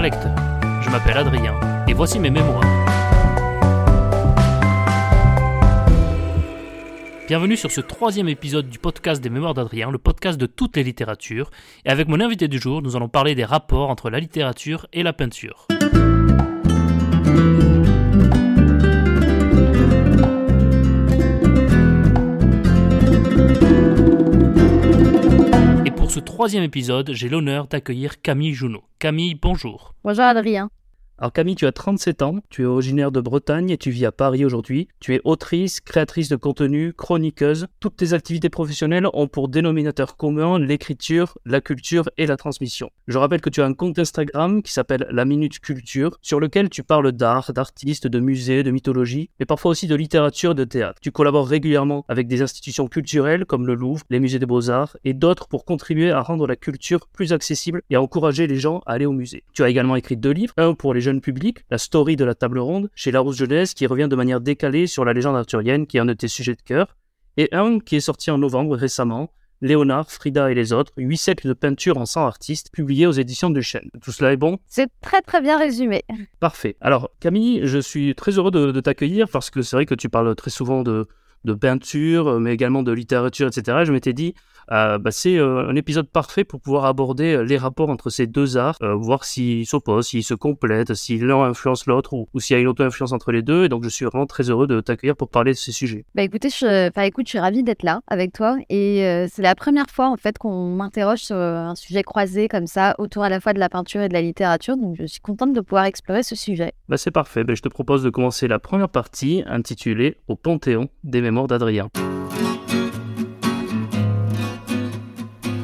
lecteur, je m'appelle Adrien et voici mes mémoires. Bienvenue sur ce troisième épisode du podcast des Mémoires d'Adrien, le podcast de toutes les littératures. Et avec mon invité du jour, nous allons parler des rapports entre la littérature et la peinture. Pour ce troisième épisode, j'ai l'honneur d'accueillir Camille Junot. Camille, bonjour. Bonjour Adrien. Alors Camille, tu as 37 ans, tu es originaire de Bretagne et tu vis à Paris aujourd'hui. Tu es autrice, créatrice de contenu, chroniqueuse. Toutes tes activités professionnelles ont pour dénominateur commun l'écriture, la culture et la transmission. Je rappelle que tu as un compte Instagram qui s'appelle La Minute Culture, sur lequel tu parles d'art, d'artistes, de musées, de mythologie, mais parfois aussi de littérature, de théâtre. Tu collabores régulièrement avec des institutions culturelles comme le Louvre, les musées des beaux-arts et d'autres pour contribuer à rendre la culture plus accessible et à encourager les gens à aller au musée. Tu as également écrit deux livres, un pour les public, la story de la table ronde, chez Larousse Jeunesse, qui revient de manière décalée sur la légende arthurienne, qui est un de tes sujets de cœur, et un qui est sorti en novembre récemment, Léonard, Frida et les autres, huit siècles de peinture en 100 artistes, publiés aux éditions de Chêne. Tout cela est bon? C'est très très bien résumé. Parfait. Alors Camille, je suis très heureux de, t'accueillir parce que c'est vrai que tu parles très souvent de, de peinture, mais également de littérature, etc. Je m'étais dit, euh, bah, c'est euh, un épisode parfait pour pouvoir aborder euh, les rapports entre ces deux arts, voir s'ils s'opposent, s'ils se complètent, si l'un influence l'autre ou, s'il y a une auto-influence entre les deux. Et donc, je suis vraiment très heureux de t'accueillir pour parler de ces sujets. Bah écoutez, je, enfin, écoute, je suis ravie d'être là avec toi et c'est la première fois en fait qu'on m'interroge sur un sujet croisé comme ça autour à la fois de la peinture et de la littérature. Donc, je suis contente de pouvoir explorer ce sujet. Bah, c'est parfait. Bah, je te propose de commencer la première partie intitulée Au Panthéon des mémoires d'Adrien.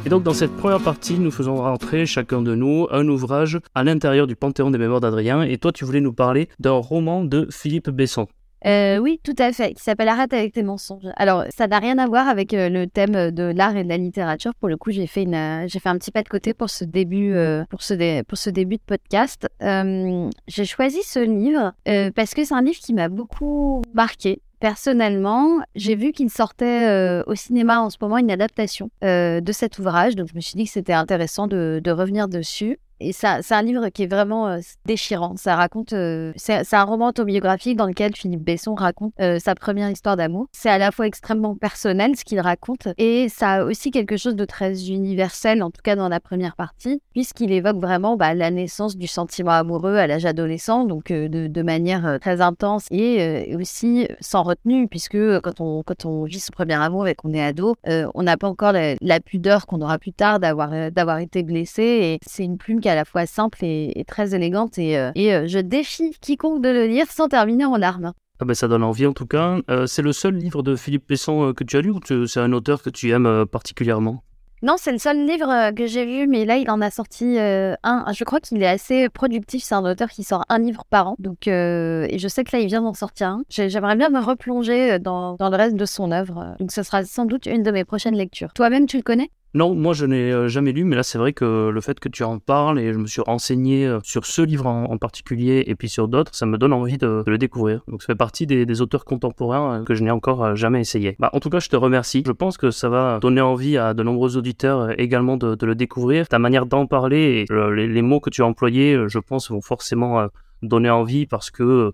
Et donc dans cette première partie, nous faisons rentrer chacun de nous un ouvrage à l'intérieur du Panthéon des mémoires d'Adrien. Et toi, tu voulais nous parler d'un roman de Philippe Besson. Euh, oui, tout à fait, qui s'appelle Arrête avec tes mensonges. Alors, ça n'a rien à voir avec euh, le thème de l'art et de la littérature. Pour le coup, j'ai fait, une, euh, j'ai fait un petit pas de côté pour ce début, pour ce, pour ce début de podcast. j'ai choisi ce livre parce que c'est un livre qui m'a beaucoup marqué. Personnellement, j'ai vu qu'il sortait euh, au cinéma en ce moment une adaptation euh, de cet ouvrage, donc je me suis dit que c'était intéressant de, revenir dessus. Et c'est un livre qui est vraiment euh, déchirant. Ça raconte, euh, c'est, un roman autobiographique dans lequel Philippe Besson raconte euh, sa première histoire d'amour. C'est à la fois extrêmement personnel ce qu'il raconte et ça a aussi quelque chose de très universel, en tout cas dans la première partie, puisqu'il évoque vraiment bah, la naissance du sentiment amoureux à l'âge adolescent, donc de, manière très intense et aussi sans retenue, puisque quand on, vit son premier amour et qu'on est ado, on n'a pas encore la, pudeur qu'on aura plus tard d'avoir, d'avoir été blessé et c'est une plume qui à la fois simple et, très élégante. Et, euh, et euh, je défie quiconque de le lire sans terminer en larmes. Ah ben ça donne envie en tout cas. Euh, c'est le seul livre de Philippe Pesson que tu as lu ou c'est un auteur que tu aimes particulièrement? Non, c'est le seul livre que j'ai vu, mais là, il en a sorti un. Je crois qu'il est assez productif. C'est un auteur qui sort un livre par an. Donc, et je sais que là, il vient d'en sortir un. J'aimerais bien me replonger dans, dans, le reste de son œuvre. Donc, ce sera sans doute une de mes prochaines lectures. Toi-même, tu le connais? Non, moi je n'ai euh, jamais lu, mais là c'est vrai que le fait que tu en parles et je me suis renseigné euh, sur ce livre en, particulier et puis sur d'autres, ça me donne envie de, le découvrir. Donc ça fait partie des, auteurs contemporains euh, que je n'ai encore jamais essayé. Bah, en tout cas, je te remercie. Je pense que ça va donner envie à de nombreux auditeurs également de, le découvrir. Ta manière d'en parler et les, mots que tu as employés, je pense, vont forcément donner envie parce que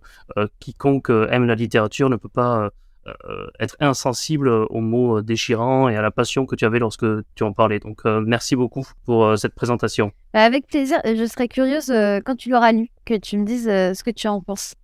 quiconque aime la littérature ne peut pas être insensible aux mots déchirants et à la passion que tu avais lorsque tu en parlais. Donc euh, merci beaucoup pour euh, cette présentation. Bah, avec plaisir, je serais curieuse quand tu l'auras lu, que tu me dises ce que tu en penses.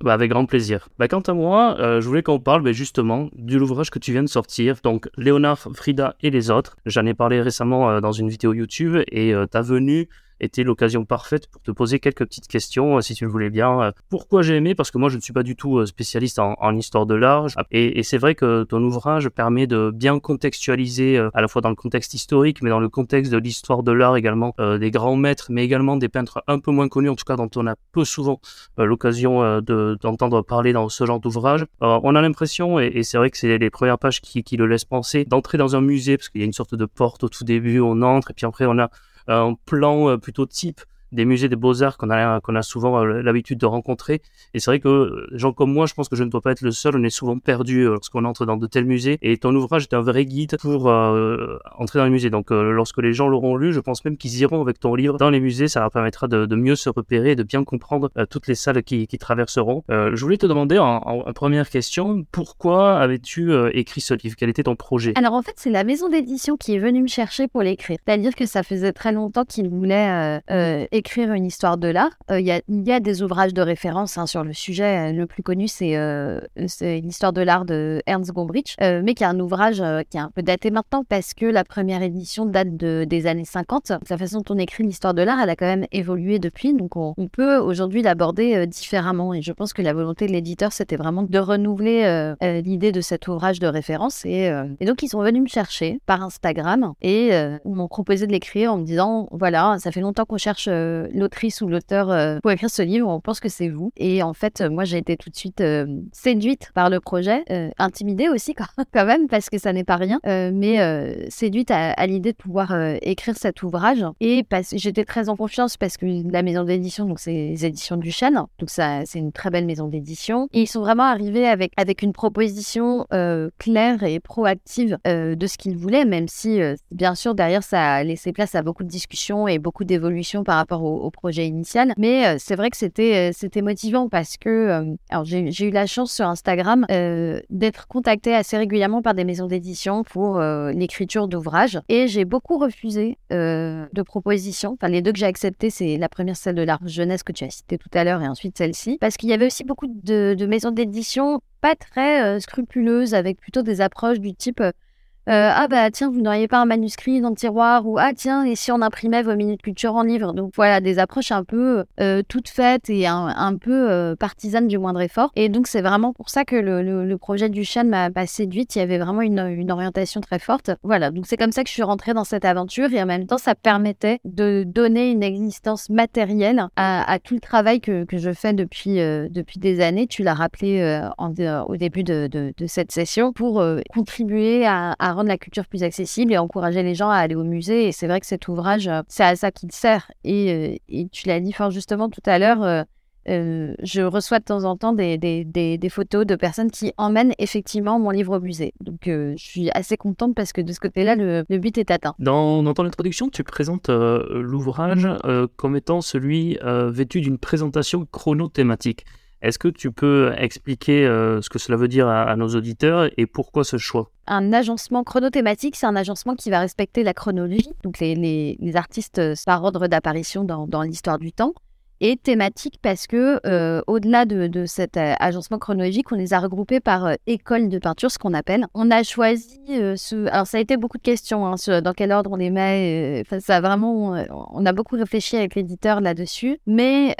Bah avec grand plaisir. Bah, quant à moi, je voulais qu'on parle bah, justement du l'ouvrage que tu viens de sortir, donc Léonard, Frida et les autres. J'en ai parlé récemment dans une vidéo YouTube et ta venue était l'occasion parfaite pour te poser quelques petites questions, euh, si tu le voulais bien. Euh, pourquoi j'ai aimé? Parce que moi, je ne suis pas du tout euh, spécialiste en, histoire de l'art. Et, c'est vrai que ton ouvrage permet de bien contextualiser, à la fois dans le contexte historique, mais dans le contexte de l'histoire de l'art également, des grands maîtres, mais également des peintres un peu moins connus, en tout cas dont on a peu souvent l'occasion d'entendre parler dans ce genre d'ouvrage. on a l'impression, et, c'est vrai que c'est les premières pages qui, qui le laissent penser, d'entrer dans un musée, parce qu'il y a une sorte de porte au tout début, on entre, et puis après on a un plan euh, plutôt type des musées des beaux-arts qu'on a, a souvent l'habitude de rencontrer. Et c'est vrai que gens comme moi, je pense que je ne dois pas être le seul. On est souvent perdu lorsqu'on entre dans de tels musées. Et ton ouvrage est un vrai guide pour entrer dans les musées. Donc lorsque les gens l'auront lu, je pense même qu'ils iront avec ton livre dans les musées. Ça leur permettra de, de mieux se repérer et de bien comprendre toutes les salles qui, qui traverseront. je voulais te demander en, en, première question, pourquoi avais-tu écrit ce livre? Quel était ton projet? Alors en fait, c'est la maison d'édition qui est venue me chercher pour l'écrire. C'est-à-dire que ça faisait très longtemps qu'il voulait euh, euh, écrire une histoire de l'art. Euh, il y, a, des ouvrages de référence hein, sur le sujet. Le plus connu, c'est l'histoire de l'art de Ernst Gombrich, mais qui est un ouvrage qui est un peu daté maintenant parce que la première édition date de, des années 50. La façon dont on écrit l'histoire de l'art, elle a quand même évolué depuis. Donc on, peut aujourd'hui l'aborder différemment. Et je pense que la volonté de l'éditeur, c'était vraiment de renouveler l'idée de cet ouvrage de référence. Et, donc ils sont venus me chercher par Instagram et m'ont proposé de l'écrire en me disant voilà, ça fait longtemps qu'on cherche euh, l'autrice ou l'auteur euh, pour écrire ce livre, on pense que c'est vous. Et en fait, euh, moi j'ai été tout de suite séduite par le projet, intimidée aussi quand même parce que ça n'est pas rien, mais séduite à, l'idée de pouvoir écrire cet ouvrage. Et j'étais très en confiance parce que la maison d'édition, donc c'est les éditions du Chêne, donc c'est une très belle maison d'édition. Et ils sont vraiment arrivés avec, avec une proposition claire et proactive de ce qu'ils voulaient, même si bien sûr derrière ça a laissé place à beaucoup de discussions et beaucoup d'évolutions par rapport au, projet initial. Mais euh, c'est vrai que c'était euh, c'était motivant parce que euh, alors j'ai eu la chance sur Instagram d'être contactée assez régulièrement par des maisons d'édition pour l'écriture d'ouvrages et j'ai beaucoup refusé de propositions. Enfin, les deux que j'ai acceptées, c'est la première celle de l'art jeunesse que tu as citée tout à l'heure et ensuite celle-ci parce qu'il y avait aussi beaucoup de, maisons d'édition pas très scrupuleuses avec plutôt des approches du type euh, ah bah tiens, vous n'auriez pas un manuscrit dans le tiroir ou ah tiens, et si on imprimait vos minutes culture en livre? Donc voilà, des approches un peu euh, toutes faites et un, peu euh, partisanes du moindre effort. Et donc c'est vraiment pour ça que le, projet du chêne m'a séduite. Il y avait vraiment une, orientation très forte. Voilà, donc c'est comme ça que je suis rentrée dans cette aventure et en même temps ça permettait de donner une existence matérielle à, tout le travail que, je fais depuis, depuis des années. Tu l'as rappelé au début de, cette session pour contribuer à rendre la culture plus accessible et encourager les gens à aller au musée. Et c'est vrai que cet ouvrage, euh, c'est à ça qu'il sert. Et, euh, et, tu l'as dit fort justement tout à l'heure, euh, je reçois de temps en temps des, des, des, photos de personnes qui emmènent effectivement mon livre au musée. Donc je suis assez contente parce que de ce côté-là, le, le, but est atteint. Dans, dans ton introduction, tu présentes l'ouvrage comme étant celui vêtu d'une présentation chronothématique. Est-ce que tu peux expliquer euh, ce que cela veut dire à, nos auditeurs et pourquoi ce choix? Un agencement chronothématique, c'est un agencement qui va respecter la chronologie, donc les, artistes par ordre d'apparition dans l'histoire du temps et thématique parce que euh, au-delà de, de, cet euh, agencement chronologique, on les a regroupés par euh, école de peinture, ce qu'on appelle. On a choisi ce. Alors ça a été beaucoup de questions, hein, dans quel ordre on les met. Enfin, ça a vraiment, on a beaucoup réfléchi avec l'éditeur là-dessus, mais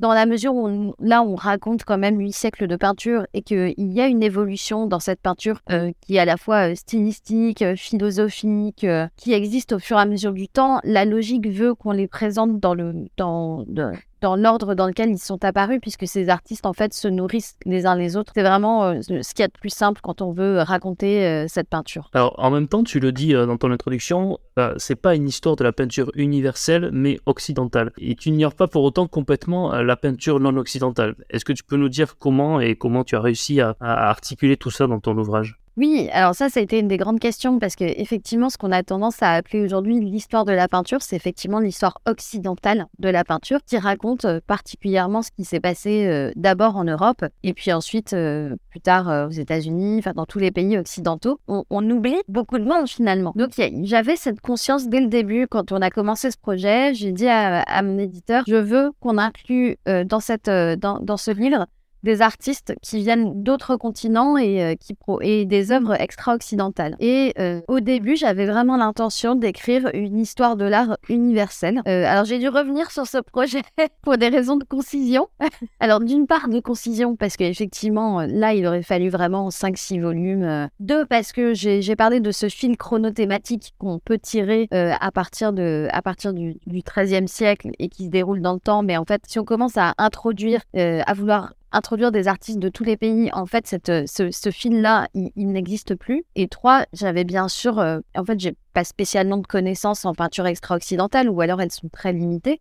dans la mesure où là on raconte quand même huit siècles de peinture et qu'il y a une évolution dans cette peinture qui est à la fois stylistique, philosophique, qui existe au fur et à mesure du temps. La logique veut qu'on les présente dans le dans, dans l'ordre dans lequel ils sont apparus, puisque ces artistes, en fait, se nourrissent les uns les autres. C'est vraiment euh, ce qu'il y a de plus simple quand on veut raconter euh, cette peinture. Alors, en même temps, tu le dis euh, dans ton introduction, c'est pas une histoire de la peinture universelle, mais occidentale. Et tu n'ignores pas pour autant complètement la peinture non occidentale. Est-ce que tu peux nous dire comment et comment tu as réussi à articuler tout ça dans ton ouvrage? Oui, alors ça, ça a été une des grandes questions parce que effectivement, ce qu'on a tendance à appeler aujourd'hui l'histoire de la peinture, c'est effectivement l'histoire occidentale de la peinture qui raconte particulièrement ce qui s'est passé d'abord en Europe et puis ensuite plus tard aux États-Unis, enfin dans tous les pays occidentaux. On, oublie beaucoup de monde finalement. Donc j'avais cette conscience dès le début quand on a commencé ce projet. J'ai dit à, mon éditeur, je veux qu'on inclue dans cette dans ce livre des artistes qui viennent d'autres continents et, euh, qui et des œuvres extra-occidentales. Et euh, au début, j'avais vraiment l'intention d'écrire une histoire de l'art universelle. Euh, alors j'ai dû revenir sur ce projet pour des raisons de concision. alors d'une part de concision parce qu'effectivement là il aurait fallu vraiment 5-6 volumes. Deux parce que j'ai parlé de ce fil chronothématique qu'on peut tirer à partir, de, à partir du, 13e siècle et qui se déroule dans le temps. Mais en fait si on commence à introduire, à vouloir introduire des artistes de tous les pays. En fait, cette, ce, ce fil-là, il, n'existe plus. Et trois, j'avais bien sûr, en fait, j'ai pas spécialement de connaissances en peinture extra-occidentale, ou alors elles sont très limitées.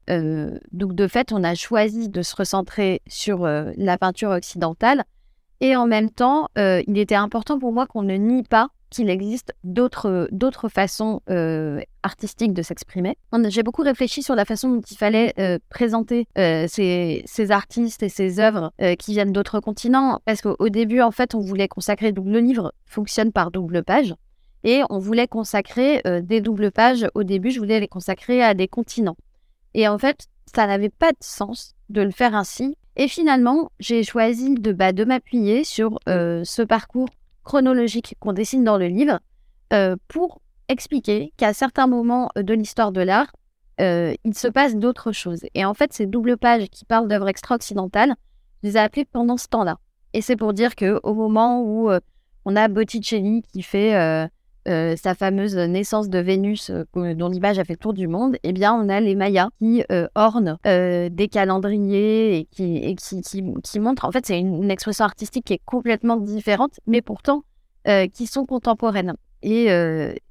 donc, de fait, on a choisi de se recentrer sur la peinture occidentale. Et en même temps, il était important pour moi qu'on ne nie pas qu'il existe d'autres, façons euh, artistiques de s'exprimer. J'ai beaucoup réfléchi sur la façon dont il fallait euh, présenter euh, ces, ces, artistes et ces œuvres qui viennent d'autres continents, parce qu'au début, en fait, on voulait consacrer, donc le livre fonctionne par double page, et on voulait consacrer des doubles pages. Au début, je voulais les consacrer à des continents. Et en fait, ça n'avait pas de sens de le faire ainsi. Et finalement, j'ai choisi de, bah, de m'appuyer sur ce parcours chronologique qu'on dessine dans le livre euh, pour expliquer qu'à certains moments de l'histoire de l'art, euh, il se passe d'autres choses. Et en fait, ces doubles pages qui parlent d'œuvres extra-occidentales, je les ai appelées pendant ce temps-là. Et c'est pour dire qu'au moment où euh, on a Botticelli qui fait sa fameuse naissance de Vénus, dont l'image a fait le tour du monde, eh bien, on a les Mayas qui ornent des calendriers et qui, qui, qui, montrent. En fait, c'est une, une, expression artistique qui est complètement différente, mais pourtant qui sont contemporaines. Et,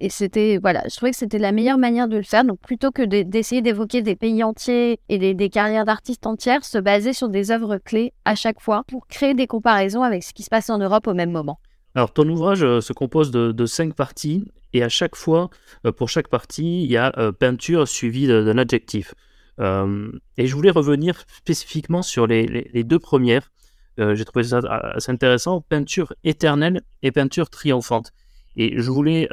et c'était, voilà, je trouvais que c'était la meilleure manière de le faire. Donc, plutôt que d'essayer d'évoquer des pays entiers et des, des carrières d'artistes entières, se baser sur des œuvres clés à chaque fois pour créer des comparaisons avec ce qui se passe en Europe au même moment. Alors, ton ouvrage euh, se compose de, cinq parties, et à chaque fois, euh, pour chaque partie, il y a euh, peinture suivie d'un adjectif. et je voulais revenir spécifiquement sur les, deux premières. J'ai trouvé ça assez intéressant peinture éternelle et peinture triomphante. Et je voulais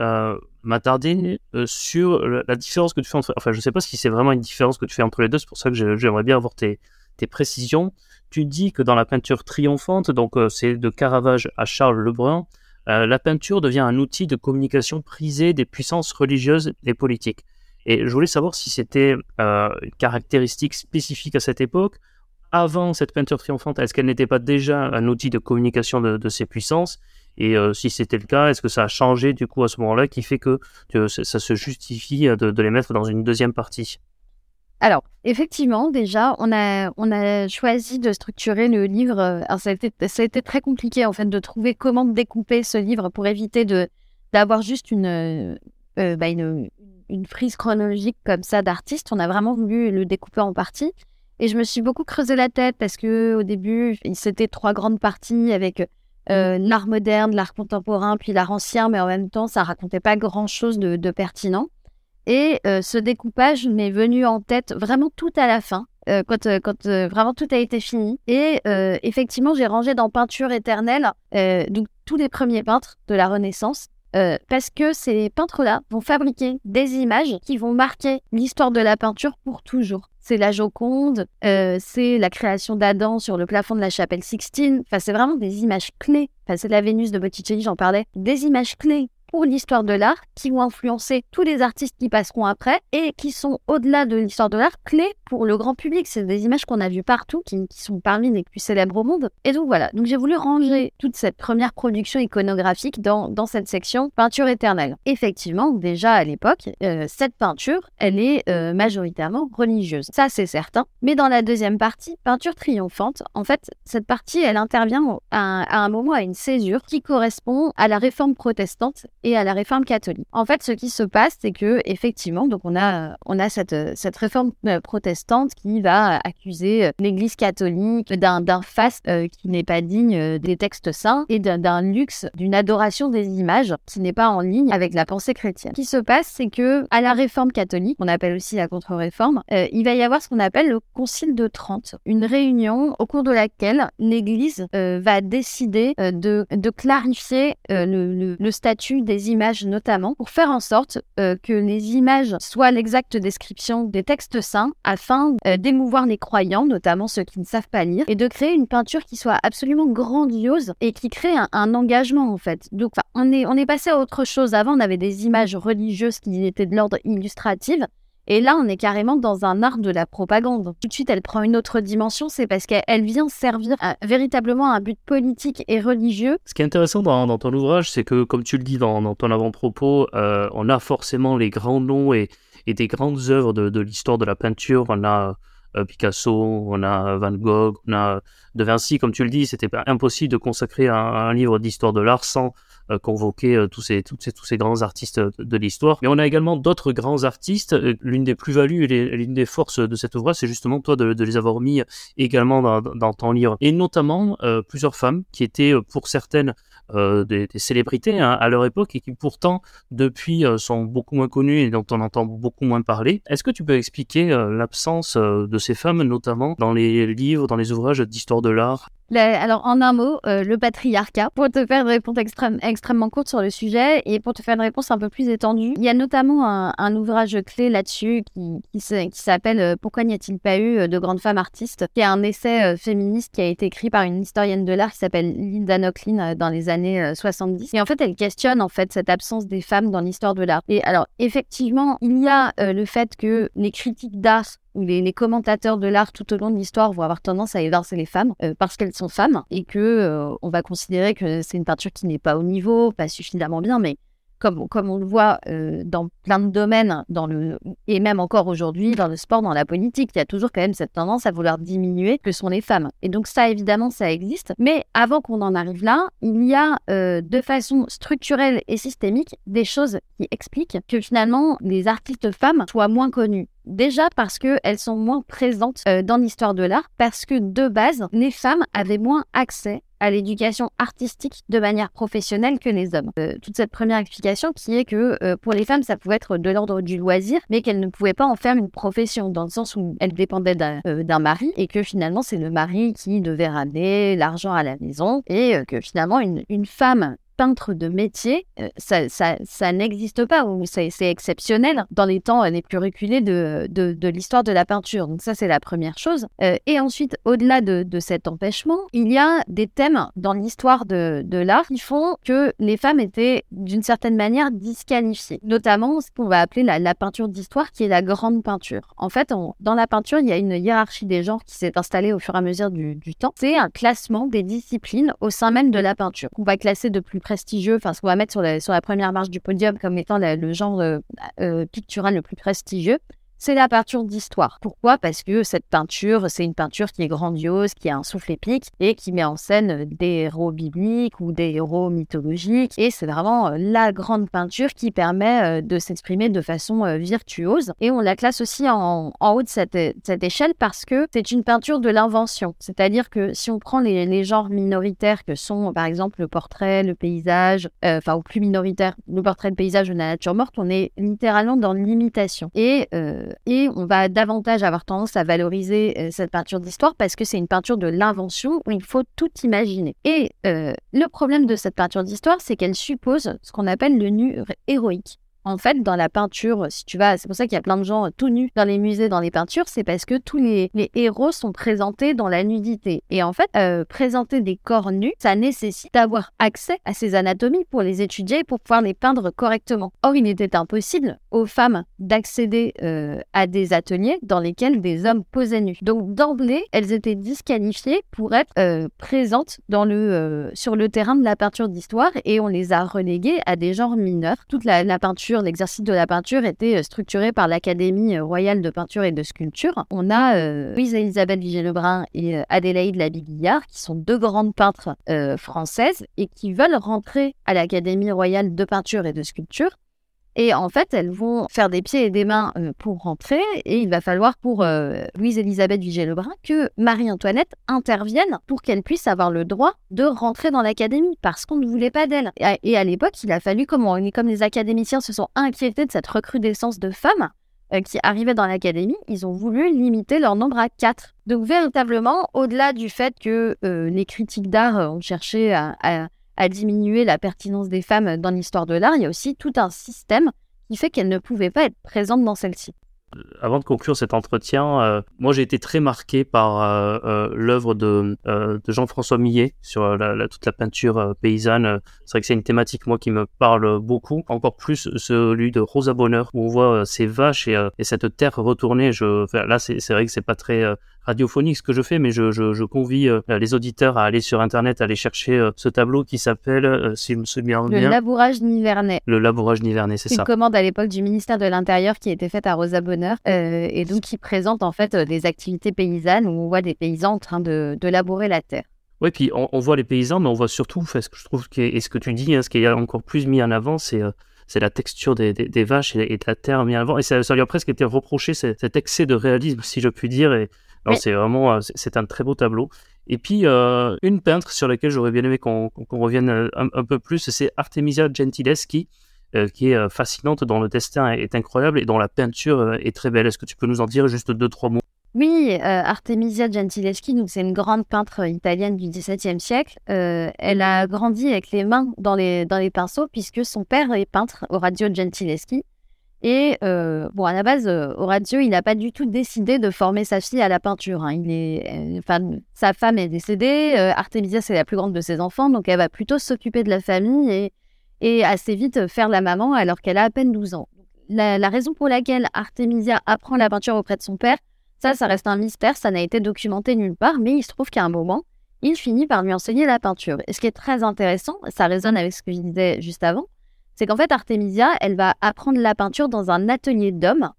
m'attarder sur la différence que tu fais entre. Enfin, je ne sais pas si c'est vraiment une différence que tu fais entre les deux, c'est pour ça que j'aimerais bien avoir tes, tes précisions tu dis que dans la peinture triomphante, donc euh, c'est de Caravage à Charles Lebrun, euh, la peinture devient un outil de communication prisé des puissances religieuses et politiques. Et je voulais savoir si c'était euh, une caractéristique spécifique à cette époque. Avant cette peinture triomphante, est-ce qu'elle n'était pas déjà un outil de communication de, ces puissances? Et si c'était le cas, est-ce que ça a changé du coup à ce moment-là qui fait que, ça se justifie de les mettre dans une deuxième partie? Alors, effectivement, déjà, on a, on a choisi de structurer le livre. Euh, alors, ça a, été, ça a été très compliqué, en fait, de trouver comment découper ce livre pour éviter de, d'avoir juste une, euh, euh, bah, une, une, frise chronologique comme ça d'artiste. On a vraiment voulu le découper en parties. Et je me suis beaucoup creusé la tête parce que au début, c'était trois grandes parties avec l'art moderne, l'art contemporain, puis l'art ancien, mais en même temps, ça racontait pas grand-chose de, de pertinent. Et euh, ce découpage m'est venu en tête vraiment tout à la fin, euh, quand, euh, quand vraiment tout a été fini. Et effectivement, j'ai rangé dans Peinture éternelle donc tous les premiers peintres de la Renaissance. parce que ces peintres-là vont fabriquer des images qui vont marquer l'histoire de la peinture pour toujours. C'est la Joconde, c'est la création d'Adam sur le plafond de la chapelle Sixtine. Enfin, c'est vraiment des images clés. Enfin, c'est la Vénus de Botticelli, j'en parlais. Des images clés pour l'histoire de l'art qui vont influencer tous les artistes qui passeront après et qui sont au-delà de l'histoire de l'art clés pour le grand public. C'est des images qu'on a vues partout qui, sont parmi les plus célèbres au monde. Et donc voilà, donc j'ai voulu ranger toute cette première production iconographique dans, dans cette section peinture éternelle. Effectivement, déjà à l'époque, euh, cette peinture, elle est euh, majoritairement religieuse. Ça, c'est certain. Mais dans la deuxième partie, peinture triomphante, en fait, cette partie, elle intervient à, à un moment, à une césure qui correspond à la réforme protestante et à la réforme catholique. En fait, ce qui se passe, c'est que effectivement, donc on a on a cette cette réforme euh, protestante qui va accuser euh, l'Église catholique d'un d'un faste euh, qui n'est pas digne des textes saints et d'un luxe, d'une adoration des images qui n'est pas en ligne avec la pensée chrétienne. Ce qui se passe, c'est que à la réforme catholique, on appelle aussi la contre-réforme, il va y avoir ce qu'on appelle le Concile de Trente, une réunion au cours de laquelle l'Église va décider de de clarifier le, le, le statut des images notamment, pour faire en sorte euh, que les images soient l'exacte description des textes saints afin euh, d'émouvoir les croyants, notamment ceux qui ne savent pas lire, et de créer une peinture qui soit absolument grandiose et qui crée un, engagement en fait. Donc on est, on est passé à autre chose. Avant, on avait des images religieuses qui étaient de l'ordre illustratif. Et là, on est carrément dans un art de la propagande. Tout de suite, elle prend une autre dimension, c'est parce qu'elle vient servir véritablement un but politique et religieux. Ce qui est intéressant dans, ton ouvrage, c'est que, comme tu le dis dans, ton avant-propos, euh, on a forcément les grands noms et, des grandes œuvres de, l'histoire de la peinture. On a Picasso, on a Van Gogh, on a De Vinci, comme tu le dis, c'était impossible de consacrer un livre d'histoire de l'art sans euh, convoquer euh, tous ces, grands artistes de, l'histoire. Mais on a également d'autres grands artistes. Euh, l'une des plus-values et l'une des forces de cet ouvrage, c'est justement toi de, les avoir mis également dans, dans ton livre. Et notamment plusieurs femmes qui étaient pour certaines des, célébrités hein, à leur époque et qui pourtant depuis sont beaucoup moins connues et dont on entend beaucoup moins parler. Est-ce que tu peux expliquer l'absence de ces femmes, notamment dans les livres, dans les ouvrages d'histoire de l'art? Alors, en un mot, euh, le patriarcat. Pour te faire une réponse extrêmement courte sur le sujet et pour te faire une réponse un peu plus étendue, il y a notamment un, ouvrage clé là-dessus qui, s'appelle euh, Pourquoi n'y a-t-il pas eu euh, de grandes femmes artistes? Qui est un essai féministe qui a été écrit par une historienne de l'art qui s'appelle Linda Nochlin dans les années 70. Et en fait, elle questionne en fait cette absence des femmes dans l'histoire de l'art. Et alors, effectivement, il y a le fait que les critiques d'art où les, commentateurs de l'art tout au long de l'histoire vont avoir tendance à évincer les femmes euh, parce qu'elles sont femmes et que euh, on va considérer que c'est une peinture qui n'est pas au niveau, pas suffisamment bien, mais comme, comme on le voit euh, dans plein de domaines, dans le, et même encore aujourd'hui dans le sport, dans la politique, il y a toujours quand même cette tendance à vouloir diminuer que sont les femmes. Et donc ça, évidemment, ça existe. Mais avant qu'on en arrive là, il y a de façon structurelle et systémique des choses qui expliquent que finalement les artistes femmes soient moins connus. Déjà parce qu'elles sont moins présentes euh, dans l'histoire de l'art, parce que de base, les femmes avaient moins accès à l'éducation artistique de manière professionnelle que les hommes. Euh, toute cette première explication qui est que euh, pour les femmes, ça pouvait être de l'ordre du loisir, mais qu'elles ne pouvaient pas en faire une profession, dans le sens où elles dépendaient d'un mari, et que finalement c'est le mari qui devait ramener l'argent à la maison, et que finalement une, une femme peintre de métier, euh, ça, n'existe pas, ou c'est exceptionnel dans les temps les plus reculés de, l'histoire de la peinture. Donc ça, c'est la première chose. Euh, et ensuite, au-delà de, cet empêchement, il y a des thèmes dans l'histoire de, l'art qui font que les femmes étaient d'une certaine manière disqualifiées. Notamment ce qu'on va appeler la, peinture d'histoire, qui est la grande peinture. En fait, dans la peinture, il y a une hiérarchie des genres qui s'est installée au fur et à mesure du, temps. C'est un classement des disciplines au sein même de la peinture. On va classer de plus prestigieux, enfin ce qu'on va mettre sur la, première marche du podium comme étant le genre euh, euh, pictural le plus prestigieux, c'est la peinture d'histoire. Pourquoi? Parce que cette peinture, c'est une peinture qui est grandiose, qui a un souffle épique et qui met en scène des héros bibliques ou des héros mythologiques. Et c'est vraiment euh, la grande peinture qui permet euh, de s'exprimer de façon euh, virtuose. Et on la classe aussi en, haut de cette, échelle parce que c'est une peinture de l'invention. C'est-à-dire que si on prend les, genres minoritaires que sont par exemple le portrait, le paysage, enfin au plus minoritaire, le portrait, le paysage de la nature morte, on est littéralement dans l'imitation. Et euh, et on va davantage avoir tendance à valoriser euh, cette peinture d'histoire parce que c'est une peinture de l'invention où il faut tout imaginer. Et euh, le problème de cette peinture d'histoire, c'est qu'elle suppose ce qu'on appelle le nu héroïque. En fait, dans la peinture, si tu vas, c'est pour ça qu'il y a plein de gens tout nus dans les musées, dans les peintures, c'est parce que tous les, héros sont présentés dans la nudité. Et en fait, euh, présenter des corps nus, ça nécessite d'avoir accès à ces anatomies pour les étudier pour pouvoir les peindre correctement. Or, il était impossible aux femmes d'accéder euh, à des ateliers dans lesquels des hommes posaient nus. Donc, d'emblée, elles étaient disqualifiées pour être euh, présentes dans le, sur le terrain de la peinture d'histoire et on les a reléguées à des genres mineurs. Toute la peinture l'exercice de la peinture était euh, structuré par l'Académie euh, royale de peinture et de sculpture. On a euh, Louise-Elisabeth Vigée-Lebrun et Adélaïde Labiguillard, qui sont deux grandes peintres françaises et qui veulent rentrer à l'Académie royale de peinture et de sculpture et en fait, elles vont faire des pieds et des mains euh, pour rentrer. Et il va falloir pour euh, Louise-Élisabeth Vigée-Lebrun que Marie-Antoinette intervienne pour qu'elle puisse avoir le droit de rentrer dans l'académie parce qu'on ne voulait pas d'elle. Et à, l'époque, il a fallu, comme, comme les académiciens se sont inquiétés de cette recrudescence de femmes, euh, qui arrivaient dans l'académie, ils ont voulu limiter leur nombre à quatre. Donc véritablement, au-delà du fait que les critiques d'art ont cherché à diminuer la pertinence des femmes dans l'histoire de l'art, il y a aussi tout un système qui fait qu'elles ne pouvaient pas être présentes dans celle-ci. Avant de conclure cet entretien, euh, moi j'ai été très marqué par euh, euh, l'œuvre de, Jean-François Millet sur toute la peinture paysanne. C'est vrai que c'est une thématique moi qui me parle beaucoup, encore plus celui de Rosa Bonheur où on voit ces vaches et, et cette terre retournée. Là c'est vrai que c'est pas très radiophonique ce que je fais, mais je, je, je convie euh, les auditeurs à aller sur Internet, à aller chercher euh, ce tableau qui s'appelle, euh, si je me souviens Le bien, labourage nivernais. le labourage nivernais, c'est ça. une commande à l'époque du ministère de l'Intérieur qui a été faite à Rosa Bonheur et donc qui présente en fait des activités paysannes où on voit des paysans en train de, de labourer la terre. Oui, puis on, on voit les paysans, mais on voit surtout, ce que je trouve, et ce que tu dis, hein, ce qui est encore plus mis en avant, c'est euh, c'est la texture des, des, des vaches et, et de la terre mis en avant. Et ça, ça lui a presque été reproché, cet, cet excès de réalisme, si je puis dire. Et Oui. c'est vraiment, euh, c'est- un très beau tableau. Et puis, euh, une peintre sur laquelle j'aurais bien aimé qu'on revienne euh, un, un peu plus, c'est Artemisia Gentileschi, euh, qui est fascinante, dont le destin est, incroyable et dont la peinture est très belle. Est-ce que tu peux nous en dire juste deux, trois mots? Oui, euh, Artemisia Gentileschi, c'est une grande peintre italienne du XVIIe siècle. Euh, elle a grandi avec les mains dans les, dans les pinceaux puisque son père est peintre, Orazio Gentileschi. Et euh, bon, à la base, euh, Orazio, il n'a pas du tout décidé de former sa fille à la peinture. hein. Il est, euh, enfin, sa femme est décédée. euh, Artemisia, c'est la plus grande de ses enfants, donc elle va plutôt s'occuper de la famille et, et assez vite faire la maman alors qu'elle a à peine 12 ans. La, la raison pour laquelle Artemisia apprend la peinture auprès de son père, ça, ça reste un mystère, ça n'a été documenté nulle part, mais il se trouve qu'à un moment, il finit par lui enseigner la peinture. Et ce qui est très intéressant, ça résonne avec ce que je disais juste avant, c'est qu'en fait, Artemisia, elle va apprendre la peinture dans un atelier d'hommes,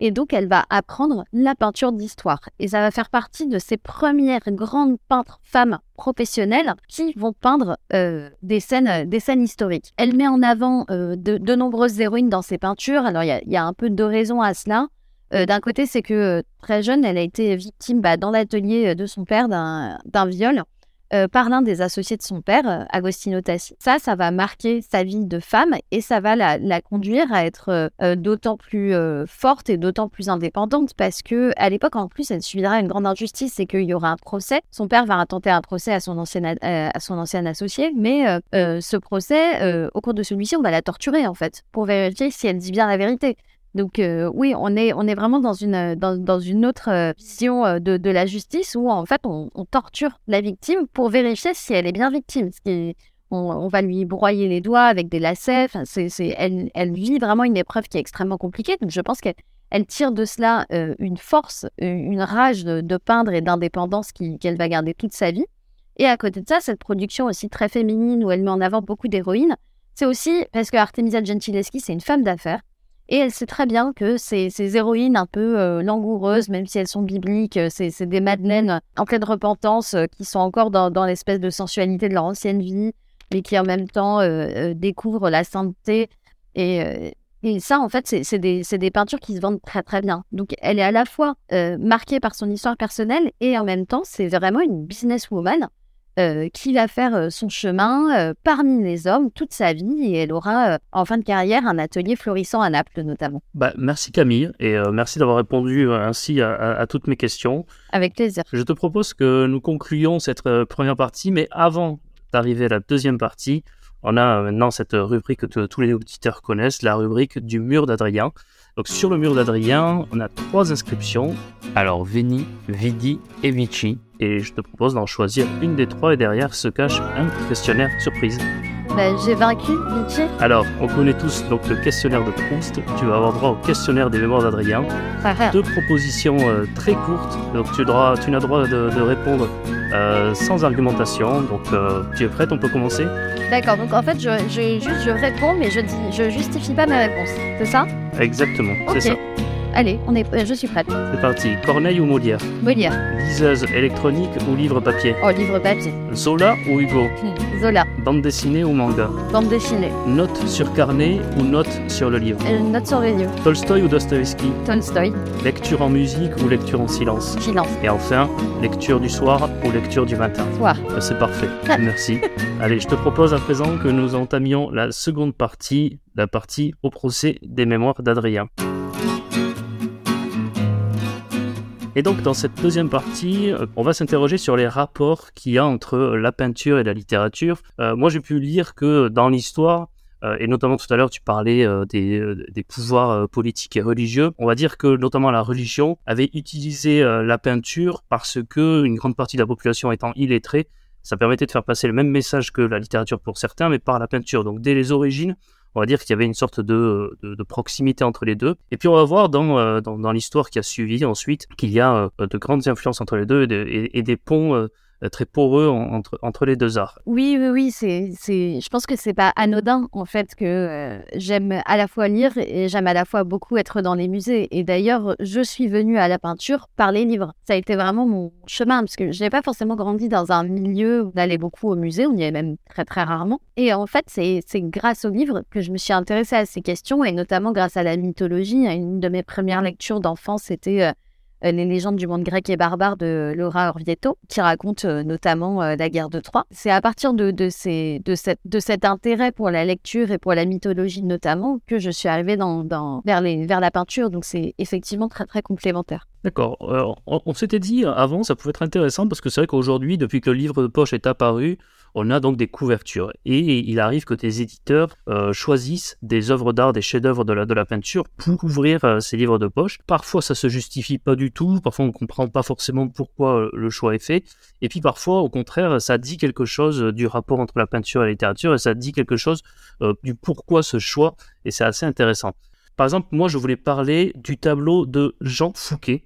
et donc elle va apprendre la peinture d'histoire. Et ça va faire partie de ces premières grandes peintres femmes professionnelles qui vont peindre euh, des, scènes, des scènes historiques. Elle met en avant euh, de, nombreuses héroïnes dans ses peintures. Alors il y a- un peu de raison à cela. Euh, d'un côté, c'est que euh, très jeune, elle a été victime bah, dans l'atelier euh, de son père d'un viol euh, par l'un des associés de son père, euh, Agostino Tassi. Ça, ça va marquer sa vie de femme et ça va la, la conduire à être euh, euh, d'autant plus euh, forte et d'autant plus indépendante parce que à l'époque, en plus, elle subira une grande injustice, c'est qu'il y aura un procès. Son père va intenter un procès à son ancien, à son ancien associé, mais ce procès, au cours de celui-ci, on va la torturer en fait pour vérifier si elle dit bien la vérité. Donc euh, oui, on est, on est vraiment dans une, euh, dans, dans une autre euh, vision de, de la justice où en fait on, torture la victime pour vérifier si elle est bien victime. On, va lui broyer les doigts avec des lacets. Enfin, c'est, elle, elle vit vraiment une épreuve qui est extrêmement compliquée. Donc je pense qu'elle elle tire de cela une force, une rage de, de peindre et d'indépendance qu'elle va garder toute sa vie. Et à côté de ça, cette production aussi très féminine où elle met en avant beaucoup d'héroïnes, c'est aussi parce que Artemisia Gentileschi, c'est une femme d'affaires. Et elle sait très bien que ces, ces héroïnes un peu euh, langoureuses, même si elles sont bibliques, euh, c'est c'est des madeleines en pleine repentance euh, qui sont encore dans, dans l'espèce de sensualité de leur ancienne vie, mais qui en même temps découvrent la sainteté. Et, et ça, en fait, c'est c'est des, c'est des peintures qui se vendent très très bien. Donc elle est à la fois marquée par son histoire personnelle et en même temps, c'est vraiment une businesswoman euh, qui va faire euh, son chemin euh, parmi les hommes toute sa vie et elle aura en fin de carrière un atelier florissant à Naples notamment. bah, Merci Camille, et merci d'avoir répondu ainsi à- à- à toutes mes questions. Avec plaisir. Je te propose que nous concluions cette première partie, mais avant d'arriver à la deuxième partie, on a maintenant cette rubrique que tous les auditeurs connaissent, la rubrique du mur d'Adrien. Donc sur le mur d'Adrien, on a trois inscriptions. Alors Veni, Vidi et Vici. Et je te propose d'en choisir une des trois et derrière se cache un questionnaire surprise. Bah, J'ai vaincu. Alors, on connaît tous donc le questionnaire de Proust. Tu vas avoir droit au questionnaire des mémoires d'Adrien. Frère. deux propositions euh, très courtes. Donc tu, dois- tu n'as droit de, de répondre euh, sans argumentation. Donc euh, tu es prête, on peut commencer? D'accord, donc en fait, je, je, juste, je réponds, mais je, je justifie pas mes réponses. C'est ça? Exactement, Ok. c'est ça. Allez, on est, euh, je suis prête. C'est parti. Corneille ou Molière Molière. Liseuse électronique ou livre papier Oh, livre papier. Zola ou Hugo Zola. Bande dessinée ou manga Bande dessinée. Note sur carnet ou note sur le livre Euh, note sur radio. Tolstoï ou Dostoevsky Tolstoy. Lecture en musique ou lecture en silence Silence. Et enfin, lecture du soir ou lecture du matin Soir. Euh, C'est parfait, merci. Allez, je te propose à présent que nous entamions la seconde partie, la partie au procès des mémoires d'Adrien. Et donc dans cette deuxième partie, euh, on va s'interroger sur les rapports qu'il y a entre la peinture et la littérature. Euh, moi j'ai pu lire que dans l'histoire, euh, et notamment tout à l'heure tu parlais euh, des, euh, pouvoirs euh, politiques et religieux, on va dire que notamment la religion avait utilisé euh, la peinture parce que une grande partie de la population étant illettrée, ça permettait de faire passer le même message que la littérature pour certains, mais par la peinture. Donc dès les origines, on va dire qu'il y avait une sorte de, de, proximité entre les deux. Et puis on va voir dans, dans, dans l'histoire qui a suivi ensuite qu'il y a de grandes influences entre les deux et, et des ponts euh, très poreux entre, entre les deux arts. Oui, oui, oui, c'est, c'est, je pense que c'est pas anodin en fait que euh, j'aime à la fois lire et j'aime à la fois beaucoup être dans les musées. Et d'ailleurs, je suis venue à la peinture par les livres. Ça a été vraiment mon chemin parce que je n'ai pas forcément grandi dans un milieu où on allait beaucoup au musée, on y allait même très très rarement. Et en fait, c'est, c'est grâce aux livres que je me suis intéressée à ces questions et notamment grâce à la mythologie. Une de mes premières lectures d'enfance, c'était euh, euh, les légendes du monde grec et barbare de Laura Orvieto, qui raconte euh, notamment euh, la guerre de Troie. C'est à partir de, de, ces, de, cette, de cet intérêt pour la lecture et pour la mythologie notamment que je suis arrivée dans, dans, vers, les, vers la peinture. Donc c'est effectivement très très complémentaire. D'accord. on s'était dit avant, ça pouvait être intéressant parce que c'est vrai qu'aujourd'hui, depuis que le livre de poche est apparu, on a donc des couvertures. Et il arrive que des éditeurs euh, choisissent des œuvres d'art, des chefs-d'œuvre de la, de la peinture pour ouvrir euh, ces livres de poche. Parfois, ça se justifie pas du tout. Parfois, on ne comprend pas forcément pourquoi euh, le choix est fait. Et puis, parfois, au contraire, ça dit quelque chose du rapport entre la peinture et la littérature et ça dit quelque chose du pourquoi ce choix. Et c'est assez intéressant. Par exemple, moi, je voulais parler du tableau de Jean Fouquet.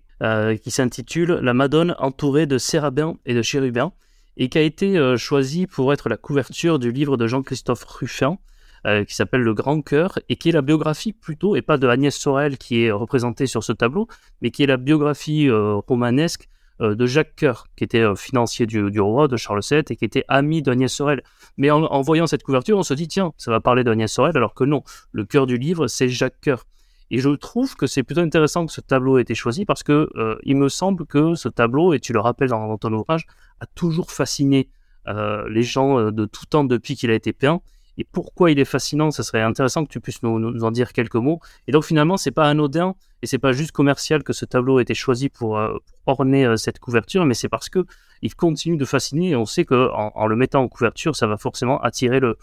qui s'intitule La Madone entourée de sérabins et de chérubins et qui a été euh, choisi pour être la couverture du livre de Jean-Christophe Ruffin, euh, qui s'appelle Le Grand Cœur, et qui est la biographie plutôt, et pas de Agnès Sorel qui est représentée sur ce tableau, mais qui est la biographie euh, romanesque de Jacques Coeur, qui était financier du, roi, de Charles VII, et qui était ami d'Agnès Sorel. Mais en, voyant cette couverture, on se dit, tiens, ça va parler d'Agnès Sorel, alors que non, le cœur du livre, c'est Jacques Coeur. Et je trouve que c'est plutôt intéressant que ce tableau ait été choisi parce que il me semble que ce tableau, et tu le rappelles dans ton ouvrage, a toujours fasciné euh, les gens euh, de tout temps depuis qu'il a été peint. Et pourquoi il est fascinant, ça serait intéressant que tu puisses nous, en dire quelques mots. Et donc finalement, c'est pas anodin et c'est pas juste commercial que ce tableau ait été choisi pour, euh, orner cette couverture, mais c'est parce que il continue de fasciner et on sait que en, le mettant en couverture, ça va forcément attirer le,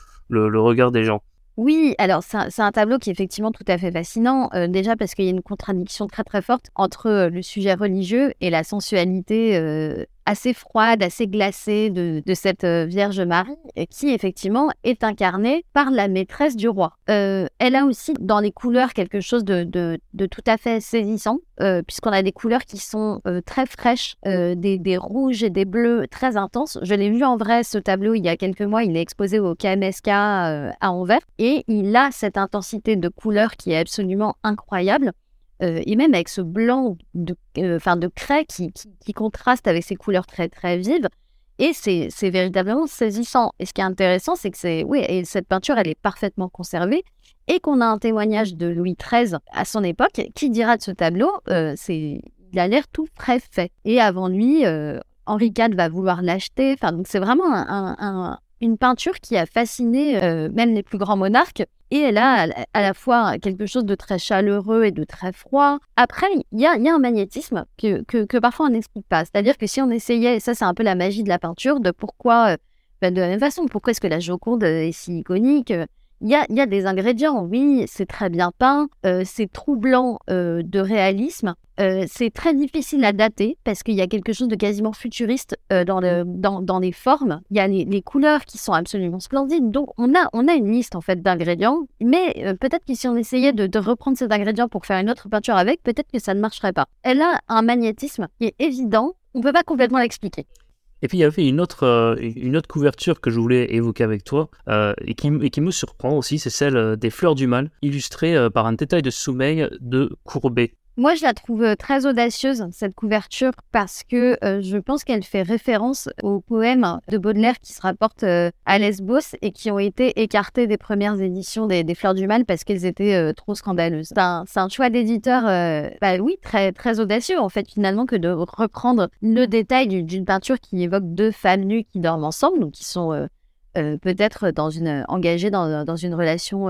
regard des gens. Oui, alors c'est un, tableau qui est effectivement tout à fait fascinant, déjà parce qu'il y a une contradiction très très forte entre le sujet religieux et la sensualité assez froide, assez glacée de, cette euh, Vierge Marie, qui effectivement est incarnée par la maîtresse du roi. Euh, elle a aussi dans les couleurs quelque chose de, tout à fait saisissant, euh, puisqu'on a des couleurs qui sont très fraîches, des, rouges et des bleus très intenses. Je l'ai vu en vrai, ce tableau, il y a quelques mois, il est exposé au KMSK à Anvers, et il a cette intensité de couleurs qui est absolument incroyable. Euh, et même avec ce blanc de, euh, de craie qui, contraste avec ces couleurs très très vives. Et c'est véritablement saisissant. Et ce qui est intéressant, c'est que c'est, oui, et cette peinture, elle est parfaitement conservée et qu'on a un témoignage de Louis XIII à son époque qui dira de ce tableau, euh, c'est, il a l'air tout frais fait. Et avant lui, Henri IV va vouloir l'acheter. Enfin, donc c'est vraiment un, une peinture qui a fasciné euh, même les plus grands monarques. Et elle a à la fois quelque chose de très chaleureux et de très froid. Après, il y a, un magnétisme que, parfois on n'explique pas. C'est-à-dire que si on essayait, et ça c'est un peu la magie de la peinture, de pourquoi, euh, ben, de la même façon, pourquoi est-ce que la Joconde est si iconique il y a, des ingrédients, oui, c'est très bien peint, euh, c'est troublant euh, de réalisme, euh, c'est très difficile à dater parce qu'il y a quelque chose de quasiment futuriste dans, le, dans, dans, les formes. Il y a les, couleurs qui sont absolument splendides. Donc, on a, on a une liste en fait d'ingrédients, mais peut-être que si on essayait de, de, reprendre ces ingrédients pour faire une autre peinture avec, peut-être que ça ne marcherait pas. Elle a un magnétisme qui est évident. On ne peut pas complètement l'expliquer. Et puis il y avait une autre, euh, une autre couverture que je voulais évoquer avec toi euh, et, qui, et, qui, me surprend aussi, c'est celle euh, des Fleurs du Mal, illustrée par un détail de sommeil de Courbet. Moi, je la trouve euh, très audacieuse, cette couverture, parce que euh, je pense qu'elle fait référence aux poèmes de Baudelaire qui se rapportent euh, à Lesbos et qui ont été écartés des premières éditions des, Fleurs du Mal parce qu'elles étaient trop scandaleuses. C'est un, choix d'éditeur, bah oui, très, audacieux, en fait, finalement, que de reprendre le détail d'une peinture qui évoque deux femmes nues qui dorment ensemble, donc qui sont peut-être engagées dans une relation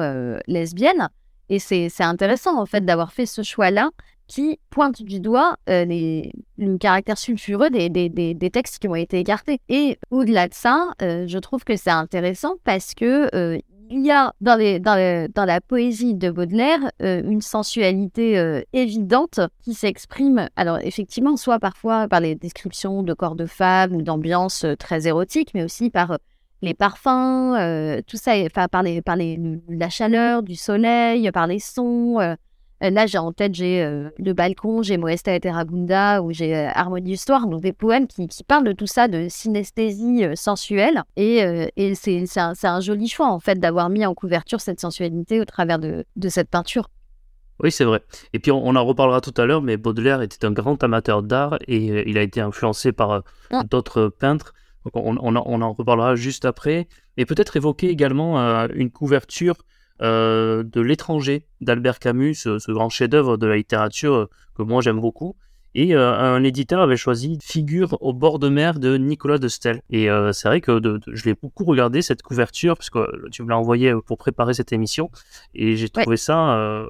lesbienne. Et c'est intéressant, en fait, d'avoir fait ce choix-là qui pointe du doigt euh, le caractère sulfureux des, textes qui ont été écartés. Et au-delà de ça, euh, je trouve que c'est intéressant parce que euh, il y a dans, la poésie de Baudelaire une sensualité évidente qui s'exprime, alors effectivement, soit parfois par les descriptions de corps de femmes ou d'ambiances très érotiques, mais aussi par les parfums, tout ça, enfin par la chaleur du soleil, par les sons. Là, j'ai en tête, j'ai le balcon, j'ai Moesta et Terrabunda, ou j'ai Harmonie Histoire, donc des poèmes qui, qui, parlent de tout ça, de synesthésie sensuelle. Et, et c'est un, un, joli choix, en fait, d'avoir mis en couverture cette sensualité au travers de, de cette peinture. Oui, c'est vrai. Et puis on, en reparlera tout à l'heure, mais Baudelaire était un grand amateur d'art et euh, il a été influencé par euh, ah. d'autres peintres. Donc on, en reparlera juste après. Et peut-être évoquer également euh, une couverture de L'étranger d'Albert Camus, ce, grand chef-d'œuvre de la littérature que moi j'aime beaucoup. Et un éditeur avait choisi Figure au bord de mer de Nicolas de Stel. Et c'est vrai que je l'ai beaucoup regardé cette couverture, parce que tu me l'as envoyé pour préparer cette émission. Et j'ai trouvé ça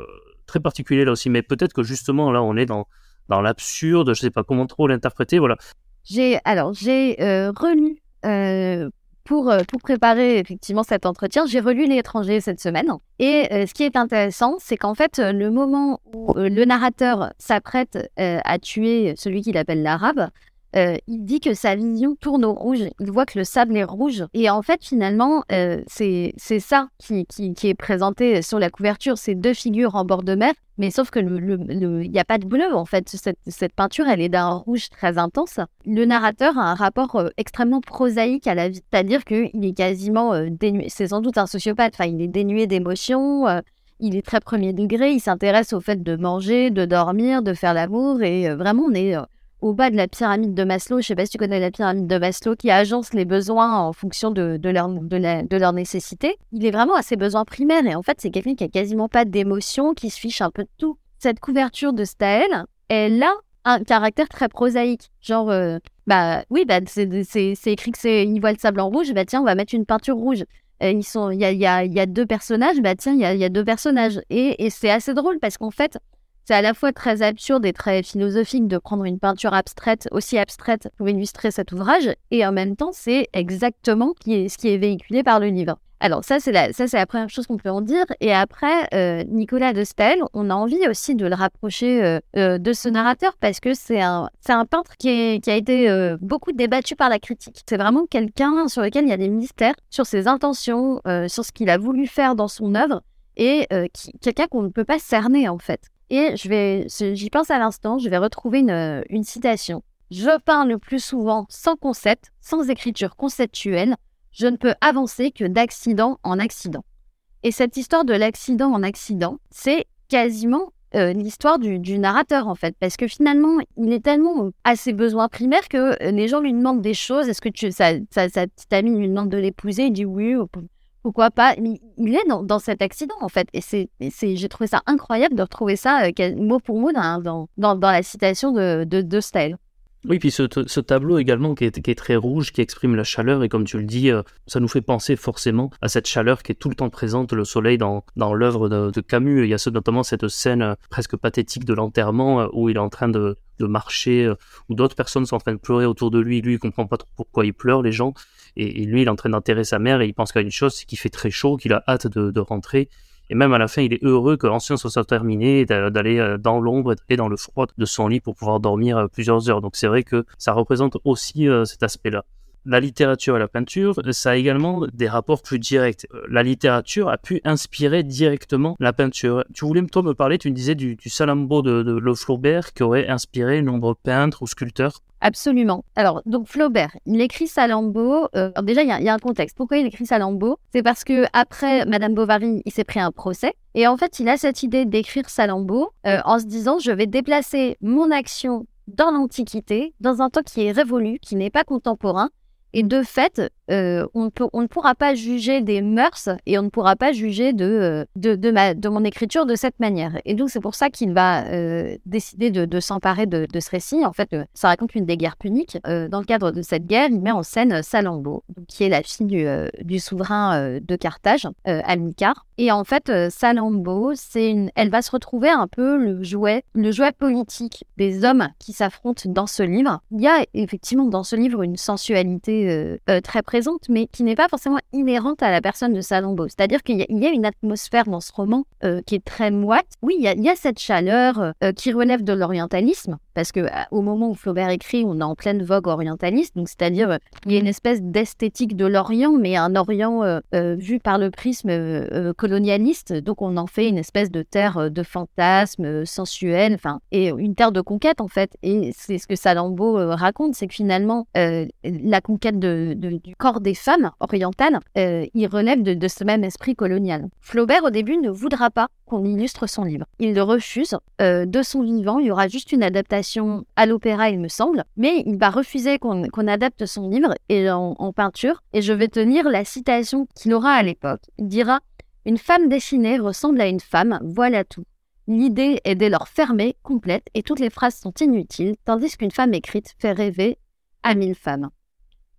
très particulier là aussi. Mais peut-être que justement là, on est dans, dans l'absurde, je sais pas comment trop l'interpréter. Voilà. J'ai alors j'ai euh, relu euh, pour euh, pour préparer effectivement cet entretien, j'ai relu l'étranger cette semaine. Et ce qui est intéressant, c'est qu'en fait le moment où le narrateur s'apprête à tuer celui qu'il appelle l'arabe, euh, il dit que sa vision tourne au rouge. Il voit que le sable est rouge. Et en fait, finalement, euh, c'est ça qui, qui, est présenté sur la couverture. Ces deux figures en bord de mer. Mais sauf que il n'y a pas de bleu, en fait. Cette, cette peinture, elle est d'un rouge très intense. Le narrateur a un rapport euh, extrêmement prosaïque à la vie. C'est-à-dire qu'il est quasiment dénué. C'est sans doute un sociopathe. Enfin, il est dénué d'émotions il est très premier degré, il s'intéresse au fait de manger, de dormir, de faire l'amour, et vraiment on est au bas de la pyramide de Maslow, je ne sais pas si tu connais la pyramide de Maslow, qui agence les besoins en fonction de, de, leur, de, leur nécessité, il est vraiment à ses besoins primaires. Et en fait, c'est quelqu'un qui a quasiment pas d'émotion, qui se fiche un peu de tout. Cette couverture de Staël, elle a un caractère très prosaïque. Genre, euh, bah oui, bah, c'est écrit que c'est il voit le sable en rouge, bah tiens, on va mettre une peinture rouge. ils sont, il y a, y, a, y a, deux personnages, bah tiens, il y a, y a, deux personnages. Et, et c'est assez drôle parce qu'en fait, c'est à la fois très absurde et très philosophique de prendre une peinture abstraite, aussi abstraite, pour illustrer cet ouvrage, et en même temps, c'est exactement ce qui est véhiculé par le livre. Alors ça, c'est la, la première chose qu'on peut en dire. Et après, euh, Nicolas de Stel, on a envie aussi de le rapprocher euh, euh, de ce narrateur parce que c'est un, un peintre qui, qui a été beaucoup débattu par la critique. C'est vraiment quelqu'un sur lequel il y a des mystères sur ses intentions, sur ce qu'il a voulu faire dans son œuvre et quelqu'un qu'on ne peut pas cerner en fait. Et j'y pense à l'instant, je vais retrouver une, une citation. Je peins le plus souvent sans concept, sans écriture conceptuelle. Je ne peux avancer que d'accident en accident. Et cette histoire de l'accident en accident, c'est quasiment euh, l'histoire du, narrateur en fait, parce que finalement, il est tellement à ses besoins primaires que les gens lui demandent des choses. Est-ce que tu, sa, sa, sa petite amie lui demande de l'épouser? Il dit oui pourquoi pas Il est dans, cet accident en fait, et c'est, j'ai trouvé ça incroyable de retrouver ça euh, mot pour mot dans, la citation de, de, de Style. Oui, puis ce, tableau également qui est, très rouge, qui exprime la chaleur, et comme tu le dis, euh, ça nous fait penser forcément à cette chaleur qui est tout le temps présente, le soleil dans, dans l'œuvre de, de, Camus. Il y a notamment cette scène euh, presque pathétique de l'enterrement où il est en train de, de marcher, où d'autres personnes sont en train de pleurer autour de lui. Lui, il comprend pas trop pourquoi il pleure, les gens. Et, lui, il est en train d'enterrer sa mère et il pense qu'à une chose, c'est qu'il fait très chaud, qu'il a hâte de, rentrer. Et même à la fin, il est heureux que l'ancien soit terminé, d'aller euh, dans l'ombre et dans le froid de son lit pour pouvoir dormir euh, plusieurs heures. Donc c'est vrai que ça représente aussi euh, cet aspect-là la littérature et la peinture, ça a également des rapports plus directs. La littérature a pu inspirer directement la peinture. Tu voulais toi me parler, tu me disais du, Salambo de, de Le Flaubert qui aurait inspiré nombreux peintres ou sculpteurs. Absolument. Alors, donc Flaubert, il écrit Salambo. Euh, déjà, il y, a un contexte. Pourquoi il écrit Salambo? C'est parce que après Madame Bovary, il s'est pris un procès. Et en fait, il a cette idée d'écrire Salambo euh, en se disant je vais déplacer mon action dans l'Antiquité, dans un temps qui est révolu, qui n'est pas contemporain, et de fait, euh, on, ne pourra pas juger des mœurs et on ne pourra pas juger de, euh, de, mon écriture de cette manière. Et donc, c'est pour ça qu'il va euh, décider de, s'emparer de, ce récit. En fait, ça raconte une des guerres puniques. dans le cadre de cette guerre, il met en scène Salambo, qui est la fille du, souverain de Carthage, Almicar. Et en fait, Salambo, une... elle va se retrouver un peu le jouet, le jouet politique des hommes qui s'affrontent dans ce livre. Il y a effectivement dans ce livre une sensualité très présente mais qui n'est pas forcément inhérente à la personne de Salambo. C'est-à-dire qu'il y, a une atmosphère dans ce roman euh, qui est très moite. Oui, il y a, cette chaleur euh, qui relève de l'orientalisme, parce que au moment où Flaubert écrit, on est en pleine vogue orientaliste, donc c'est-à-dire il y a une espèce d'esthétique de l'Orient, mais un Orient vu par le prisme colonialiste. Donc on en fait une espèce de terre de fantasmes sensuels, enfin, et une terre de conquête en fait. Et c'est ce que Salambo raconte, c'est que finalement la conquête du corps des femmes orientales, euh, il relève de, ce même esprit colonial. Flaubert, au début, ne voudra pas qu'on illustre son livre. Il le refuse. Euh, de son vivant, il y aura juste une adaptation à l'opéra, il me semble, mais il va refuser qu'on adapte son livre et en, peinture. Et je vais te lire la citation qu'il aura à l'époque. Il dira Une femme dessinée ressemble à une femme, voilà tout. L'idée est dès lors fermée, complète, et toutes les phrases sont inutiles, tandis qu'une femme écrite fait rêver à mille femmes.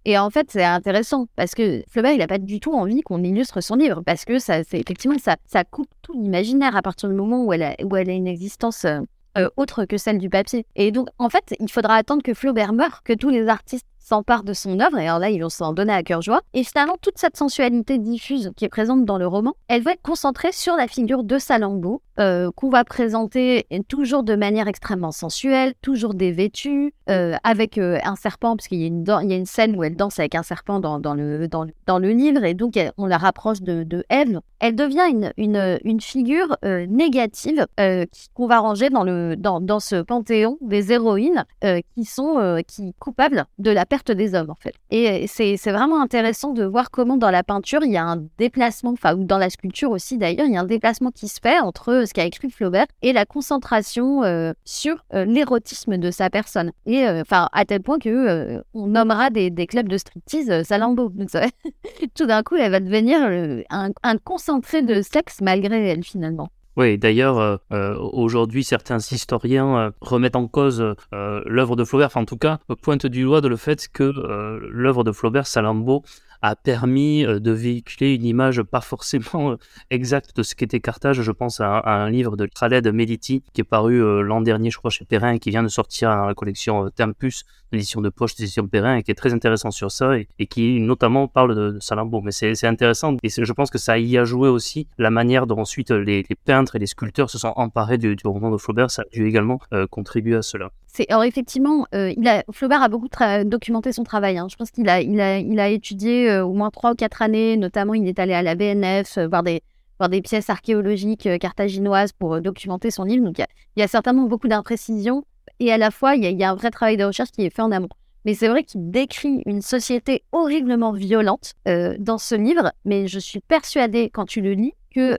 Et en fait, c'est intéressant parce que Flaubert, il n'a pas du tout envie qu'on illustre son livre parce que ça, c'est effectivement, ça, ça coupe tout l'imaginaire à partir du moment où elle a, où une existence euh, euh, autre que celle du papier. Et donc, en fait, il faudra attendre que Flaubert meure, que tous les artistes s'emparent de son œuvre, et alors là, ils vont s'en donner à cœur joie. Et finalement, toute cette sensualité diffuse qui est présente dans le roman, elle va être concentrée sur la figure de Salambo, euh, qu'on va présenter toujours de manière extrêmement sensuelle, toujours dévêtue, euh, avec euh, un serpent, parce qu'il y, a une il y a une scène où elle danse avec un serpent dans, dans, le, dans, dans, le livre, et donc on la rapproche de, de Ève. Elle devient une, une, une figure négative qu'on va ranger dans, le, dans, dans ce panthéon des héroïnes qui sont qui coupables de la perte des hommes, en fait. Et c'est vraiment intéressant de voir comment dans la peinture, il y a un déplacement, enfin, ou dans la sculpture aussi d'ailleurs, il y a un déplacement qui se fait entre ce qu'a écrit Flaubert et la concentration euh, sur euh, l'érotisme de sa personne. Et euh, enfin, à tel point que on nommera des, des, clubs de striptease Salambo. Tout d'un coup, elle va devenir un, un concentré de sexe malgré elle finalement. Oui, d'ailleurs, aujourd'hui, certains historiens remettent en cause l'œuvre de Flaubert, enfin, en tout cas, pointent du doigt de le fait que l'œuvre de Flaubert, Salambo, a permis euh, de véhiculer une image pas forcément euh, exacte de ce qu'était Carthage. Je pense à, un livre de Khaled Meliti qui est paru euh, l'an dernier, je crois, chez Perrin et qui vient de sortir dans la collection Tempus, l'édition de poche d'édition Perrin et qui est très intéressant sur ça et, qui notamment parle de, Salambo. Mais c'est intéressant et je pense que ça y a joué aussi la manière dont ensuite les, peintres et les sculpteurs se sont emparés du, roman de Flaubert. Ça a dû également contribuer à cela. Alors effectivement, a, Flaubert a beaucoup documenté son travail. Hein. Je pense qu'il a, il a, il a étudié euh, au moins trois ou quatre années. Notamment, il est allé à la BNF euh, voir, des, des pièces archéologiques euh, carthaginoises pour documenter son livre. Donc, il y, a, certainement beaucoup d'imprécisions. Et à la fois, il y, a, un vrai travail de recherche qui est fait en amont. Mais c'est vrai qu'il décrit une société horriblement violente dans ce livre. Mais je suis persuadée, quand tu le lis, que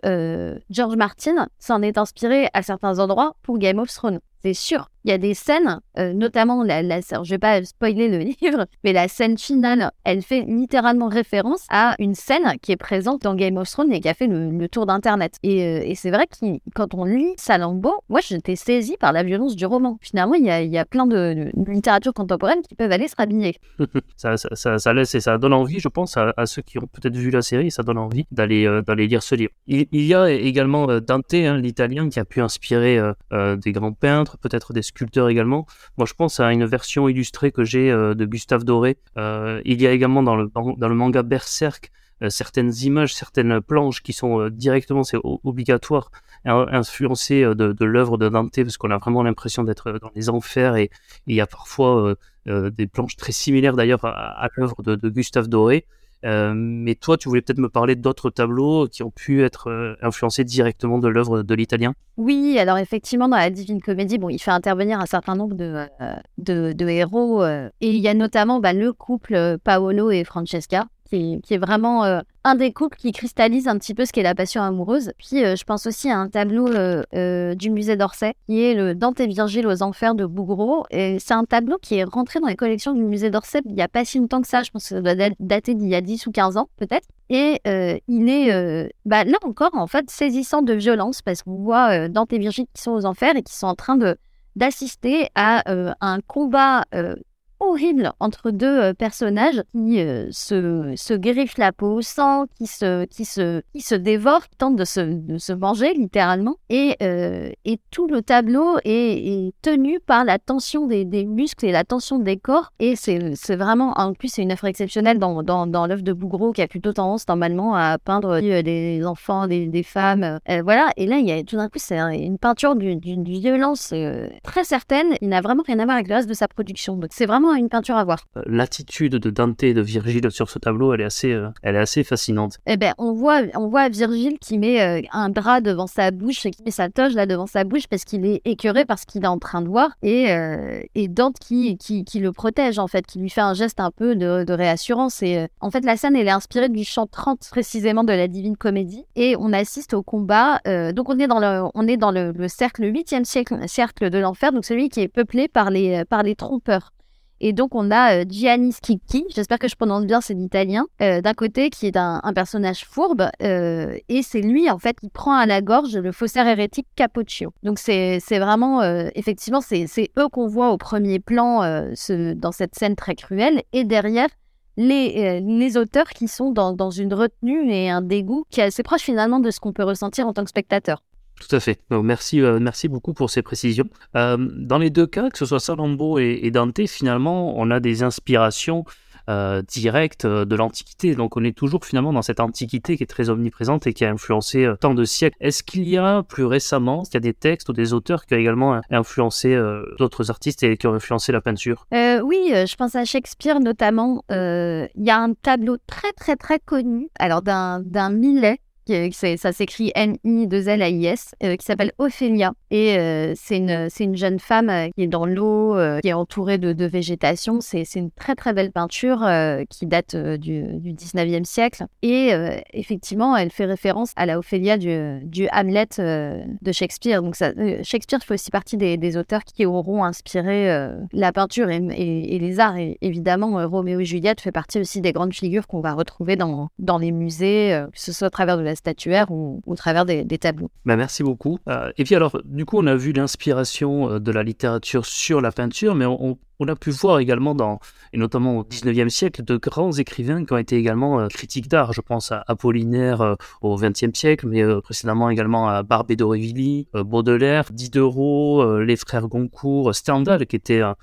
George Martin s'en est inspiré à certains endroits pour Game of Thrones c'est sûr. Il y a des scènes, euh, notamment la, la, je vais pas spoiler le livre, mais la scène finale, elle fait littéralement référence à une scène qui est présente dans Game of Thrones et qui a fait le, tour d'internet. Et, euh, et c'est vrai que quand on lit Salambo, moi j'étais saisie par la violence du roman. Finalement, il y a, y a plein de, littérature contemporaine qui peuvent aller se rhabiller. ça, laisse ça donne envie, je pense, à, ceux qui ont peut-être vu la série, ça donne envie d'aller euh, d'aller lire ce livre. Il, y a également Dante, hein, l'italien, qui a pu inspirer des grands peintres peut-être des sculpteurs également. Moi, je pense à une version illustrée que j'ai euh, de Gustave Doré. Euh, il y a également dans le, dans le manga Berserk euh, certaines images, certaines planches qui sont directement, c'est obligatoire, influencées de, l'œuvre de Dante, parce qu'on a vraiment l'impression d'être dans les enfers et, il y a parfois des planches très similaires d'ailleurs à, l'œuvre de, de, Gustave Doré. Euh, mais toi, tu voulais peut-être me parler d'autres tableaux qui ont pu être euh, influencés directement de l'œuvre de l'italien? Oui, alors effectivement, dans la Divine Comédie, bon, il fait intervenir un certain nombre de, euh, de, héros. et il y a notamment bah, le couple Paolo et Francesca, qui est, vraiment un des couples qui cristallise un petit peu ce qu'est la passion amoureuse. Puis euh, je pense aussi à un tableau euh, du musée d'Orsay qui est le Dante et Virgile aux enfers de Bouguereau. Et c'est un tableau qui est rentré dans les collections du musée d'Orsay il n'y a pas si longtemps que ça. Je pense que ça doit dater d'il y a 10 ou 15 ans peut-être. Et il est bah, là encore en fait saisissant de violence parce qu'on voit Dante et Virgile qui sont aux enfers et qui sont en train de d'assister à un combat horrible entre deux personnages qui se, se griffent la peau, sang qui se, qui se, qui se dévorent, qui tentent de se, de se manger littéralement. Et, et tout le tableau est, tenu par la tension des, des, muscles et la tension des corps. Et c'est vraiment, en plus, c'est une œuvre exceptionnelle dans, dans, dans l'œuvre de Bougreau qui a plutôt tendance normalement à peindre des enfants, des, des femmes. voilà. Et là, il y a tout d'un coup, c'est une peinture d'une violence très certaine. Il n'a vraiment rien à voir avec le reste de sa production. Donc c'est vraiment une peinture à voir. Euh, l'attitude de Dante et de Virgile sur ce tableau, elle est assez, euh, elle est assez fascinante. Eh ben, on voit, on voit Virgile qui met euh, un drap devant sa bouche et qui met sa toge là devant sa bouche parce qu'il est écœuré parce qu'il est en train de voir et, et Dante qui, qui, qui, le protège en fait, qui lui fait un geste un peu de, de réassurance. Et en fait, la scène elle est inspirée du chant 30 précisément de la Divine Comédie et on assiste au combat. donc on est dans le, on est dans le, le cercle, le 8e siècle, cercle de l'enfer, donc celui qui est peuplé par les, par les trompeurs. Et donc, on a euh, Gianni Schicchi, j'espère que je prononce bien, c'est l'italien, euh, d'un côté, qui est un, personnage fourbe, euh, et c'est lui, en fait, qui prend à la gorge le faussaire hérétique Capoccio. Donc, c'est vraiment, effectivement, c'est eux qu'on voit au premier plan dans cette scène très cruelle, et derrière, les, les, auteurs qui sont dans, dans, une retenue et un dégoût qui est assez proche finalement de ce qu'on peut ressentir en tant que spectateur. Tout à fait. merci, euh, merci beaucoup pour ces précisions. Euh, dans les deux cas, que ce soit Salambo et, Dante, finalement, on a des inspirations euh, directes de l'Antiquité. Donc on est toujours finalement dans cette Antiquité qui est très omniprésente et qui a influencé tant de siècles. Est-ce qu'il y a plus récemment, il y a des textes ou des auteurs qui ont également influencé d'autres artistes et qui ont influencé la peinture? Oui, je pense à Shakespeare notamment. Il y a un tableau très très très connu, alors d'un Millet ça s'écrit M-I-2-L-A-I-S, euh, qui s'appelle Ophélia. Et euh, c'est une, une, jeune femme euh, qui est dans l'eau, qui est entourée de, végétation. C'est une très très belle peinture qui date du, du, 19e siècle. Et effectivement, elle fait référence à la Ophélia du, du Hamlet de Shakespeare. Donc Shakespeare fait aussi partie des, auteurs qui auront inspiré la peinture et, et, les arts. Et évidemment, Roméo et Juliette fait partie aussi des grandes figures qu'on va retrouver dans, dans les musées, que ce soit à travers de la statuaire ou, au travers des, tableaux. Bah merci beaucoup. Euh, et puis alors, du coup, on a vu l'inspiration euh, de la littérature sur la peinture, mais on, a pu voir également, dans, et notamment au 19e siècle, de grands écrivains qui ont été également euh, critiques d'art. Je pense à Apollinaire au 20e siècle, mais précédemment également à Barbé d'Aurevilly, Baudelaire, Diderot, les frères Goncourt, Stendhal, qui était un,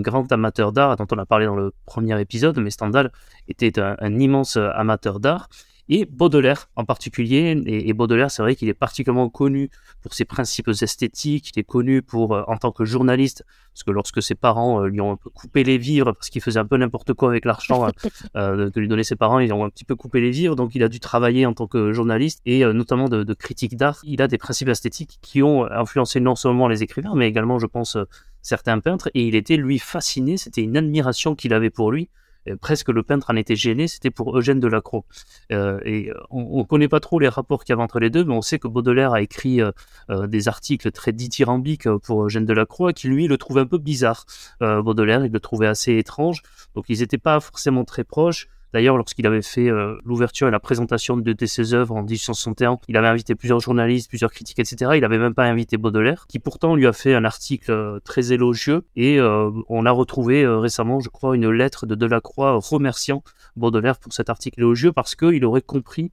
grand amateur d'art, dont on a parlé dans le premier épisode, mais Stendhal était un immense amateur d'art et Baudelaire en particulier. Et, Baudelaire, c'est vrai qu'il est particulièrement connu pour ses principes esthétiques, il est connu pour, euh, en tant que journaliste, parce que lorsque ses parents euh, lui ont un peu coupé les vivres, parce qu'il faisait un peu n'importe quoi avec l'argent euh, que lui donnaient ses parents, ils ont un petit peu coupé les vivres, donc il a dû travailler en tant que journaliste, et notamment de, de critique d'art. Il a des principes esthétiques qui ont influencé non seulement les écrivains, mais également, je pense, certains peintres, et il était, lui, fasciné, c'était une admiration qu'il avait pour lui, euh, presque le peintre en était gêné, c'était pour Eugène Delacroix. Euh, et on ne connaît pas trop les rapports qu'il y avait entre les deux, mais on sait que Baudelaire a écrit euh, des articles très dithyrambiques pour Eugène Delacroix, qui lui le trouvait un peu bizarre. Baudelaire, il le trouvait assez étrange, donc ils n'étaient pas forcément très proches. D'ailleurs, lorsqu'il avait fait euh, l'ouverture et la présentation de, ses œuvres en 1861, il avait invité plusieurs journalistes, plusieurs critiques, etc. Il n'avait même pas invité Baudelaire, qui pourtant lui a fait un article euh, très élogieux. Et euh, on a retrouvé récemment, je crois, une lettre de Delacroix remerciant Baudelaire pour cet article élogieux parce qu'il aurait compris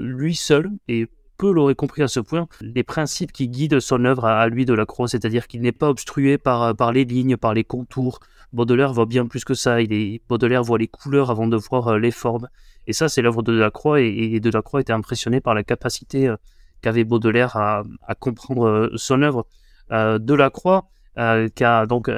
lui seul et peu l'aurait compris à ce point, les principes qui guident son œuvre à, lui de la croix, c'est-à-dire qu'il n'est pas obstrué par les lignes, par les contours. Baudelaire voit bien plus que ça, il est, Baudelaire voit les couleurs avant de voir euh, les formes. Et ça, c'est l'œuvre de Delacroix, et, Delacroix était impressionné par la capacité euh, qu'avait Baudelaire à, comprendre euh, son œuvre. Delacroix, qui a donc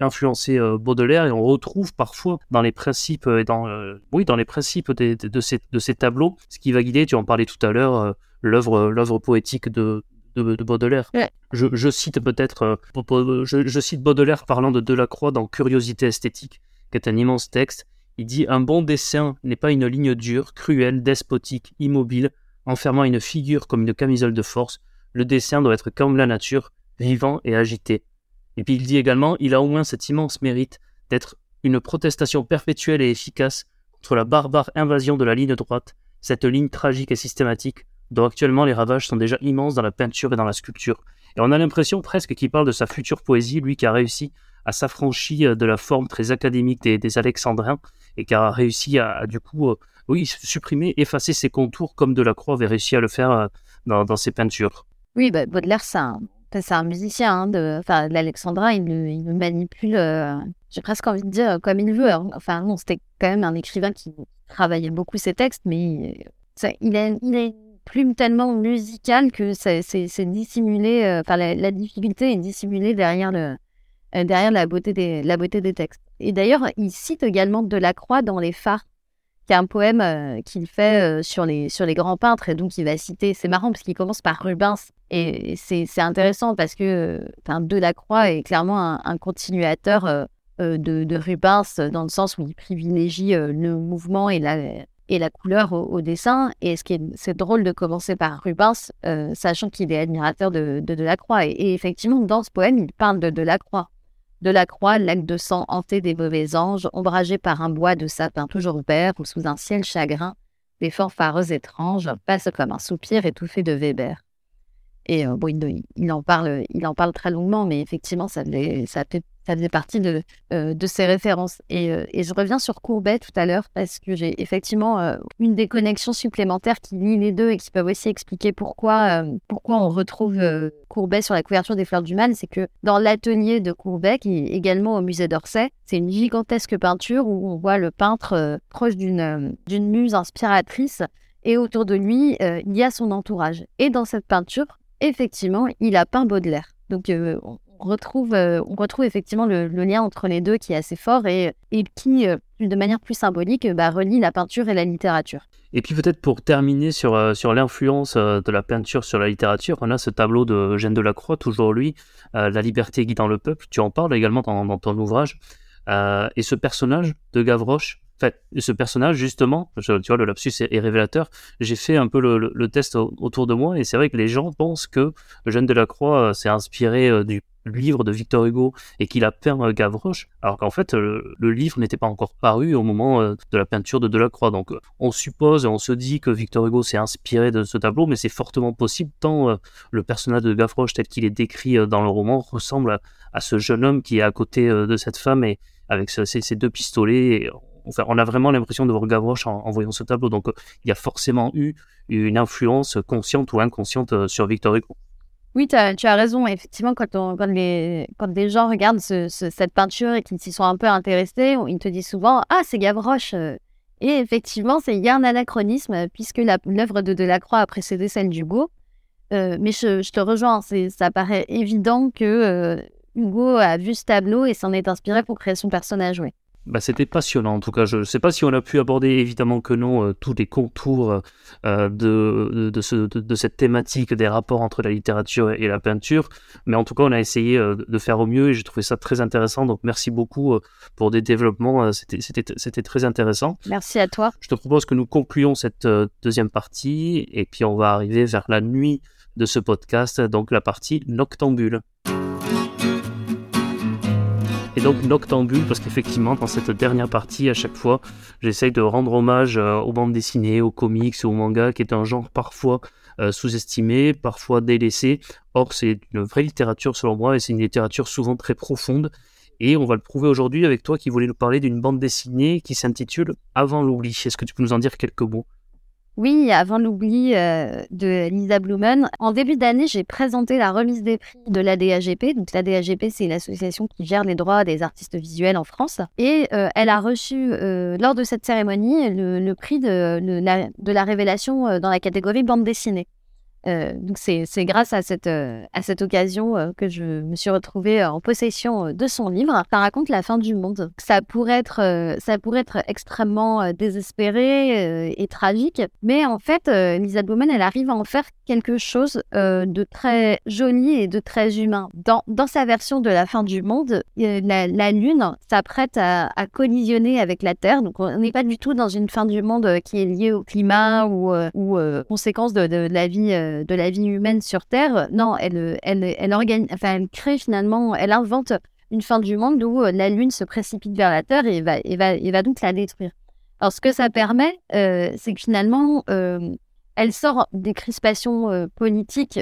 influencé Baudelaire et on retrouve parfois dans les principes dans oui dans les principes de, de, ces, de ces tableaux ce qui va guider tu en parlais tout à l'heure l'œuvre l'œuvre poétique de, de, Baudelaire. Je, cite peut-être, euh, je, cite Baudelaire parlant de Delacroix dans Curiosité esthétique, qui est un immense texte. Il dit Un bon dessin n'est pas une ligne dure, cruelle, despotique, immobile, enfermant une figure comme une camisole de force. Le dessin doit être comme la nature, vivant et agité. Et puis il dit également Il a au moins cet immense mérite d'être une protestation perpétuelle et efficace contre la barbare invasion de la ligne droite, cette ligne tragique et systématique dont actuellement les ravages sont déjà immenses dans la peinture et dans la sculpture. Et on a l'impression presque qu'il parle de sa future poésie, lui qui a réussi a s'affranchi de la forme très académique des, Alexandrins et qui a réussi à, du coup, oui, supprimer, effacer ses contours comme Delacroix avait réussi à le faire dans, ses peintures. Oui, bah, Baudelaire, c'est un, un, musicien. Hein, de, enfin, l'Alexandrin, il, le manipule, j'ai presque envie de dire, comme il veut. Hein. Enfin, non, c'était quand même un écrivain qui travaillait beaucoup ses textes, mais il, est, il est plume tellement musicale que c'est dissimulé, euh, enfin la, difficulté est dissimulée derrière, le, euh, derrière la, beauté des, la beauté des textes. Et d'ailleurs, il cite également Delacroix dans Les Phares, qui est un poème euh, qu'il fait sur, les, sur les grands peintres, et donc il va citer, c'est marrant parce qu'il commence par Rubens, et c'est intéressant parce que Delacroix est clairement un, continuateur de, Rubens dans le sens où il privilégie le mouvement et la, et la couleur au, dessin. Et ce qui est, c'est drôle de commencer par Rubens, euh, sachant qu'il est admirateur de, de Delacroix. Et, et, effectivement, dans ce poème, il parle de Delacroix. Delacroix, lac de sang hanté des mauvais anges, ombragé par un bois de sapin toujours vert ou sous un ciel chagrin, des fanfares étranges passent comme un soupir étouffé de Weber. Et euh, bon, il, en parle, il en parle très longuement, mais effectivement, ça, fait ça faisait partie de, euh, de ces références. Et, euh, et, je reviens sur Courbet tout à l'heure parce que j'ai effectivement une des connexions supplémentaires qui lie les deux et qui peuvent aussi expliquer pourquoi, pourquoi on retrouve Courbet sur la couverture des Fleurs du Mal. C'est que dans l'atelier de Courbet, qui est également au musée d'Orsay, c'est une gigantesque peinture où on voit le peintre proche d'une muse inspiratrice et autour de lui, il y a son entourage. Et dans cette peinture, effectivement, il a peint Baudelaire. Donc, on retrouve, euh, on retrouve effectivement le, lien entre les deux qui est assez fort et, qui, euh, de manière plus symbolique, bah, relie la peinture et la littérature. Et puis peut-être pour terminer sur, euh, sur l'influence de la peinture sur la littérature, on a ce tableau de Eugène Delacroix, toujours lui, La liberté guidant le peuple, tu en parles également dans ton ouvrage. et ce personnage de Gavroche, fait, ce personnage, justement, tu vois, le lapsus est, révélateur. J'ai fait un peu le, test autour de moi et c'est vrai que les gens pensent que Eugène Delacroix s'est inspiré du livre de Victor Hugo et qu'il a peint euh, Gavroche, alors qu'en fait euh, le, livre n'était pas encore paru au moment euh, de la peinture de Delacroix. Donc on suppose et on se dit que Victor Hugo s'est inspiré de ce tableau, mais c'est fortement possible tant le personnage de Gavroche tel qu'il est décrit dans le roman ressemble à, ce jeune homme qui est à côté de cette femme et avec ses, deux pistolets. On a vraiment l'impression de voir Gavroche en, voyant ce tableau. Donc il y a forcément eu une influence consciente ou inconsciente sur Victor Hugo. Oui, tu as, raison. Effectivement, quand, les, des gens regardent cette peinture et qu'ils s'y sont un peu intéressés, ils te disent souvent Ah, c'est Gavroche. Et effectivement, il y a un anachronisme puisque l'œuvre de Delacroix a précédé celle d'Hugo. Euh, mais je, te rejoins, ça paraît évident que euh, Hugo a vu ce tableau et s'en est inspiré pour créer son personnage. Bah, c'était passionnant en tout cas. Je ne sais pas si on a pu aborder évidemment que non euh, tous les contours euh, de, de, ce, de, cette thématique des rapports entre la littérature et la peinture, mais en tout cas on a essayé euh, de faire au mieux et j'ai trouvé ça très intéressant. Donc merci beaucoup pour des développements, c'était très intéressant. Merci à toi. Je te propose que nous concluons cette deuxième partie et puis on va arriver vers la nuit de ce podcast, donc la partie noctambule. Et donc Noctambule, parce qu'effectivement, dans cette dernière partie, à chaque fois, j'essaye de rendre hommage euh, aux bandes dessinées, aux comics, aux mangas, qui est un genre parfois euh, sous-estimé, parfois délaissé. Or, c'est une vraie littérature selon moi, et c'est une littérature souvent très profonde. Et on va le prouver aujourd'hui avec toi qui voulais nous parler d'une bande dessinée qui s'intitule Avant l'oubli. Est-ce que tu peux nous en dire quelques mots? Oui, avant l'oubli euh, de Lisa Blumen, en début d'année, j'ai présenté la remise des prix de l'ADAGP. Donc l'ADAGP, c'est l'association qui gère les droits des artistes visuels en France. Et euh, elle a reçu, euh, lors de cette cérémonie, le, prix de, la, révélation dans la catégorie bande dessinée. Euh, donc c'est grâce à cette, euh, à cette occasion euh, que je me suis retrouvée en possession de son livre. Ça raconte la fin du monde. Ça pourrait être, ça pourrait être extrêmement désespéré et tragique, mais en fait, Lisa Bowman, elle arrive à en faire quelque chose de très joli et de très humain. Dans, dans sa version de la fin du monde, la, Lune s'apprête à, collisionner avec la Terre. Donc on n'est pas du tout dans une fin du monde qui est liée au climat ou, ou conséquence de, de la vie de la vie humaine sur Terre. Non, elle, elle, elle, organise, elle crée finalement, elle invente une fin du monde où euh, la Lune se précipite vers la Terre et va, va, va donc la détruire. Alors, ce que ça permet, euh, c'est que finalement, euh, elle sort des crispations politiques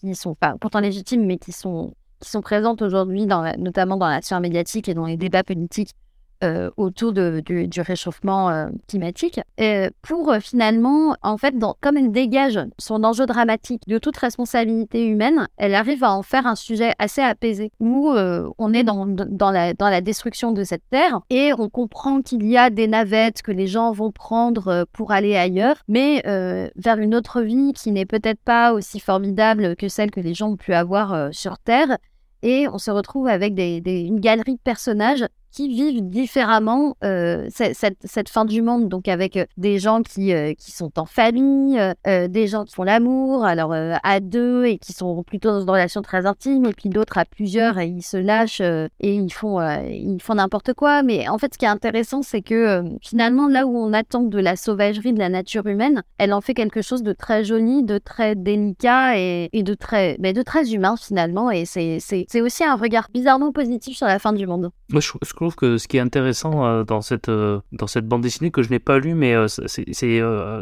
qui sont pas pourtant légitimes, mais qui sont qui sont présentes aujourd'hui, notamment dans la sphère médiatique et dans les débats politiques euh, autour du, réchauffement euh, climatique, euh, pour finalement, en fait, comme elle dégage son enjeu dramatique de toute responsabilité humaine, elle arrive à en faire un sujet assez apaisé, où on est dans, la, destruction de cette terre et on comprend qu'il y a des navettes que les gens vont prendre pour aller ailleurs, mais vers une autre vie qui n'est peut-être pas aussi formidable que celle que les gens ont pu avoir sur Terre. Et on se retrouve avec une galerie de personnages vivent différemment euh, cette, cette, fin du monde, donc avec euh, des gens qui, euh, qui sont en famille, des gens qui font l'amour, alors à deux et qui sont plutôt dans une relation très intime, et puis d'autres à plusieurs et ils se lâchent et ils font ils font n'importe quoi. Mais en fait, ce qui est intéressant, c'est que finalement, là où on attend de la sauvagerie de la nature humaine, elle en fait quelque chose de très joli, de très délicat et, de très mais de très humain finalement. Et c'est aussi un regard bizarrement positif sur la fin du monde. Je, je que ce qui est intéressant euh, dans, cette, euh, dans cette bande dessinée que je n'ai pas lue, mais euh, c'est,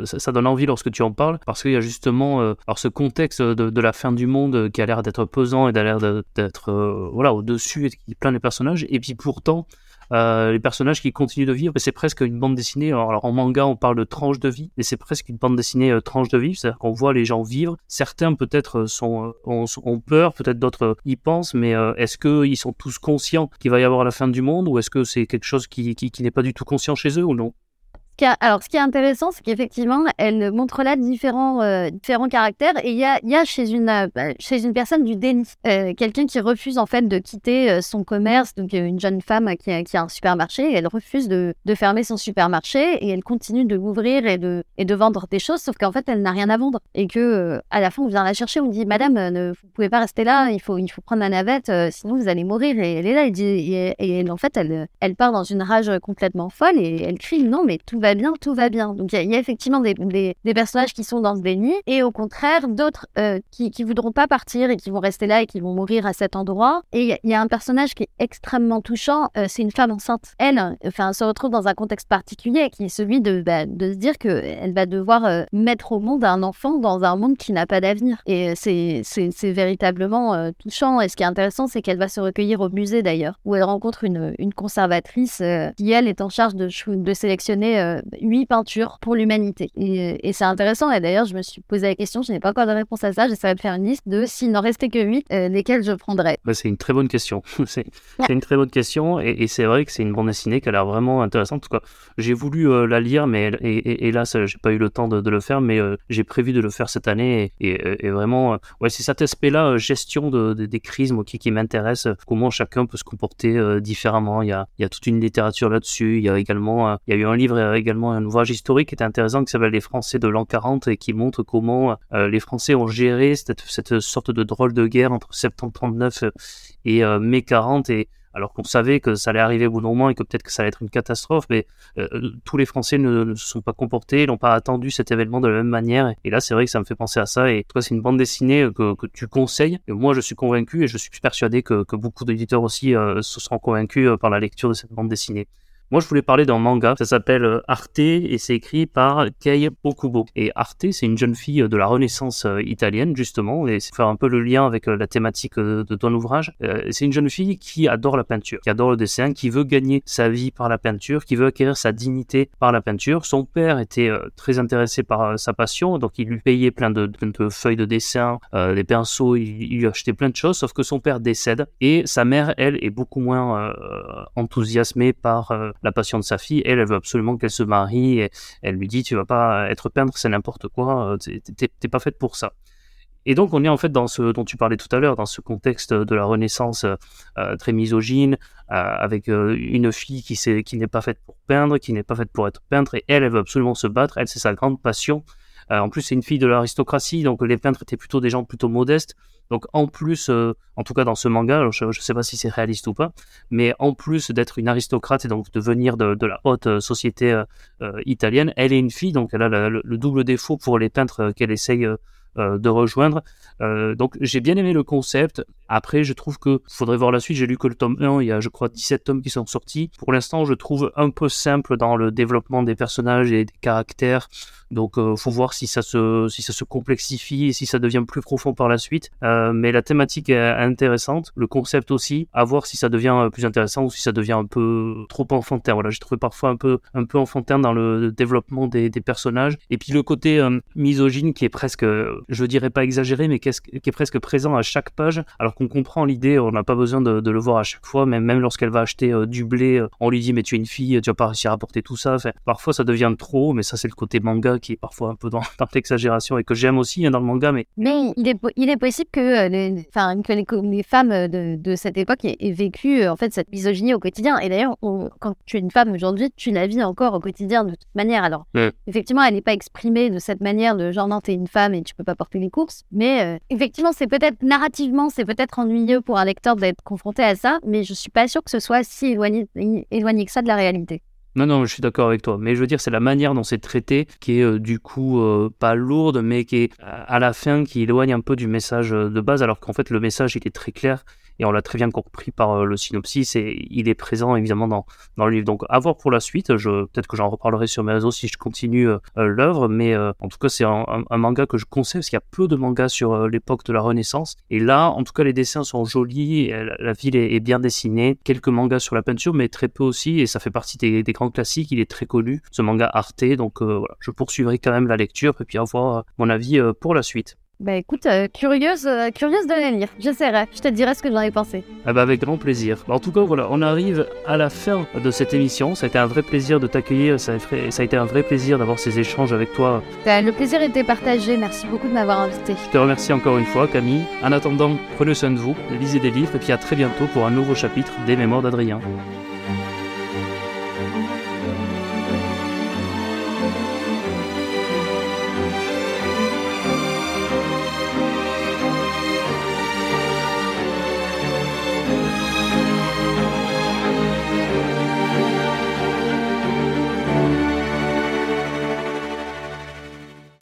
ça donne envie lorsque tu en parles, parce qu'il y a justement alors ce contexte de, la fin du monde qui a l'air d'être pesant et a l'air d'être voilà, au-dessus et qui plein les personnages, et puis pourtant euh, les personnages qui continuent de vivre, et c'est presque une bande dessinée. Alors en manga, on parle de tranche de vie, et c'est presque une bande dessinée euh, tranche de vie, c'est-à-dire qu'on voit les gens vivre. Certains peut-être euh, sont ont, peur, peut-être d'autres y pensent, mais est-ce qu'ils sont tous conscients qu'il va y avoir la fin du monde, ou est-ce que c'est quelque chose qui n'est pas du tout conscient chez eux ou non? Alors, ce qui est intéressant, c'est qu'effectivement, elle montre là différents, euh, différents caractères. Et il y a, euh, bah, chez une personne du déni, euh, quelqu'un qui refuse en fait de quitter son commerce, donc une jeune femme qui a, un supermarché, elle refuse de, fermer son supermarché et elle continue de l'ouvrir et de, vendre des choses, sauf qu'en fait, elle n'a rien à vendre. Et que à la fin, on vient la chercher, on dit Madame, ne, pouvez pas rester là, il faut, prendre la navette, sinon vous allez mourir. Et elle est là, elle dit, et, et, en fait, elle, elle part dans une rage complètement folle et elle crie Non, mais tout va va bien, tout va bien. Donc il y, a effectivement des, des, personnages qui sont dans ce déni et au contraire d'autres euh, qui, voudront pas partir et qui vont rester là et qui vont mourir à cet endroit. Et il y, a un personnage qui est extrêmement touchant, euh, c'est une femme enceinte. Elle, enfin, se retrouve dans un contexte particulier qui est celui de, bah, de se dire qu'elle va devoir euh, mettre au monde un enfant dans un monde qui n'a pas d'avenir. Et c'est véritablement touchant. Et ce qui est intéressant, c'est qu'elle va se recueillir au musée d'ailleurs, où elle rencontre une, une conservatrice qui, elle, est en charge de, de sélectionner huit peintures pour l'humanité. Et, c'est intéressant. Et d'ailleurs, je me suis posé la question, je n'ai pas encore de réponse à ça. J'essaierai de faire une liste de s'il n'en restait que huit, euh, lesquelles je prendrais. Bah, c'est une très bonne question. c'est une très bonne question. Et, c'est vrai que c'est une bande dessinée qui a l'air vraiment intéressante. J'ai voulu euh, la lire, mais et, hélas, j'ai pas eu le temps de, le faire, mais euh, j'ai prévu de le faire cette année. Et, vraiment, ouais, c'est cet aspect-là, gestion de, des crises, qui, qui m'intéresse. Comment chacun peut se comporter différemment. Il y, a, il y a toute une littérature là-dessus. Il y a également, il y a eu un livre également un ouvrage historique qui est intéressant qui s'appelle Les Français de l'an 40 et qui montre comment euh, les Français ont géré cette, sorte de drôle de guerre entre septembre 39 et euh, mai 40 et alors qu'on savait que ça allait arriver au bout d'un moment et que peut-être que ça allait être une catastrophe, mais euh, tous les Français ne, se sont pas comportés, n'ont pas attendu cet événement de la même manière. Et là, c'est vrai que ça me fait penser à ça. Et toi, c'est une bande dessinée que, tu conseilles. Et moi, je suis convaincu et je suis persuadé que beaucoup d'éditeurs aussi se seront convaincus par la lecture de cette bande dessinée. Moi, je voulais parler d'un manga. Ça s'appelle euh, Arte et c'est écrit par Kei Okubo. Et Arte, c'est une jeune fille de la Renaissance euh, italienne, justement, et c'est faire un peu le lien avec euh, la thématique de ton ouvrage. C'est une jeune fille qui adore la peinture, qui adore le dessin, qui veut gagner sa vie par la peinture, qui veut acquérir sa dignité par la peinture. Son père était très intéressé par sa passion, donc il lui payait plein de, feuilles de dessin, des pinceaux, il, lui achetait plein de choses, sauf que son père décède et sa mère, elle, est beaucoup moins enthousiasmée par la passion de sa fille. Elle, elle veut absolument qu'elle se marie. Et elle lui dit, tu vas pas être peintre, c'est n'importe quoi. Euh, t'es pas faite pour ça. Et donc, on est en fait dans ce dont tu parlais tout à l'heure, dans ce contexte de la Renaissance euh, très misogyne, euh, avec une fille qui, qui n'est pas faite pour peindre, qui n'est pas faite pour être peintre, et elle, elle veut absolument se battre. Elle, c'est sa grande passion. En plus, c'est une fille de l'aristocratie, donc les peintres étaient plutôt des gens plutôt modestes. Donc en plus, euh, en tout cas dans ce manga, je ne sais pas si c'est réaliste ou pas, mais en plus d'être une aristocrate et donc de venir de, la haute euh, société euh, italienne, elle est une fille, donc elle a le, double défaut pour les peintres qu'elle essaye de rejoindre. donc j'ai bien aimé le concept. Après, je trouve que faudrait voir la suite. J'ai lu que le tome 1, il y a je crois 17 tomes qui sont sortis. Pour l'instant, je trouve un peu simple dans le développement des personnages et des caractères. Donc, euh, faut voir si ça se si ça se complexifie et si ça devient plus profond par la suite. Euh, mais la thématique est intéressante, le concept aussi. À voir si ça devient euh, plus intéressant ou si ça devient un peu trop enfantin. Voilà, j'ai trouvé parfois un peu un peu enfantin dans le développement des, des personnages. Et puis le côté euh, misogyne qui est presque, je dirais pas exagéré, mais qui est, qui est presque présent à chaque page. Alors qu'on comprend l'idée, on n'a pas besoin de, de, le voir à chaque fois. Mais même lorsqu'elle va acheter du blé, on lui dit mais tu es une fille, tu vas pas réussir à apporter tout ça. Enfin, parfois ça devient trop, mais ça c'est le côté manga qui est parfois un peu dans, l'exagération et que j'aime aussi hein, dans le manga. Mais, mais il, est, il est possible que euh, les, que les, femmes de, de, cette époque aient, vécu euh, en fait cette misogynie au quotidien. Et d'ailleurs, quand tu es une femme aujourd'hui, tu la vis encore au quotidien de toute manière. Alors, effectivement, elle n'est pas exprimée de cette manière de genre non, t'es une femme et tu peux pas porter les courses. Mais euh, effectivement, c'est peut-être narrativement, c'est peut-être ennuyeux pour un lecteur d'être confronté à ça, mais je suis pas sûre que ce soit si éloigné, éloigné que ça de la réalité. Non, non, je suis d'accord avec toi. Mais je veux dire, c'est la manière dont c'est traité qui est euh, du coup euh, pas lourde, mais qui est à la fin qui éloigne un peu du message de base, alors qu'en fait le message il est très clair et on l'a très bien compris par euh, le synopsis et il est présent évidemment dans, dans le livre. Donc à voir pour la suite, je, peut-être que j'en reparlerai sur mes réseaux si je continue euh, euh, l'œuvre, mais en tout cas c'est un, manga que je conseille parce qu'il y a peu de mangas sur l'époque de la Renaissance. Et là en tout cas les dessins sont jolis, la, ville est, bien dessinée, quelques mangas sur la peinture mais très peu aussi. Et ça fait partie des, grands classiques, il est très connu, ce manga Arte, donc voilà, je poursuivrai quand même la lecture et puis avoir mon avis pour la suite. Bah écoute, euh, curieuse, euh, curieuse de la lire. J'essaierai, je te dirai ce que j'en ai pensé. Ah bah avec grand plaisir. Bah, en tout cas, voilà, on arrive à la fin de cette émission. Ça a été un vrai plaisir de t'accueillir. Ça, a été un vrai plaisir d'avoir ces échanges avec toi. Bah, le plaisir était partagé. Merci beaucoup de m'avoir invité. Je te remercie encore une fois, Camille. En attendant, prenez soin de vous, lisez des livres et puis à très bientôt pour un nouveau chapitre des Mémoires d'Adrien.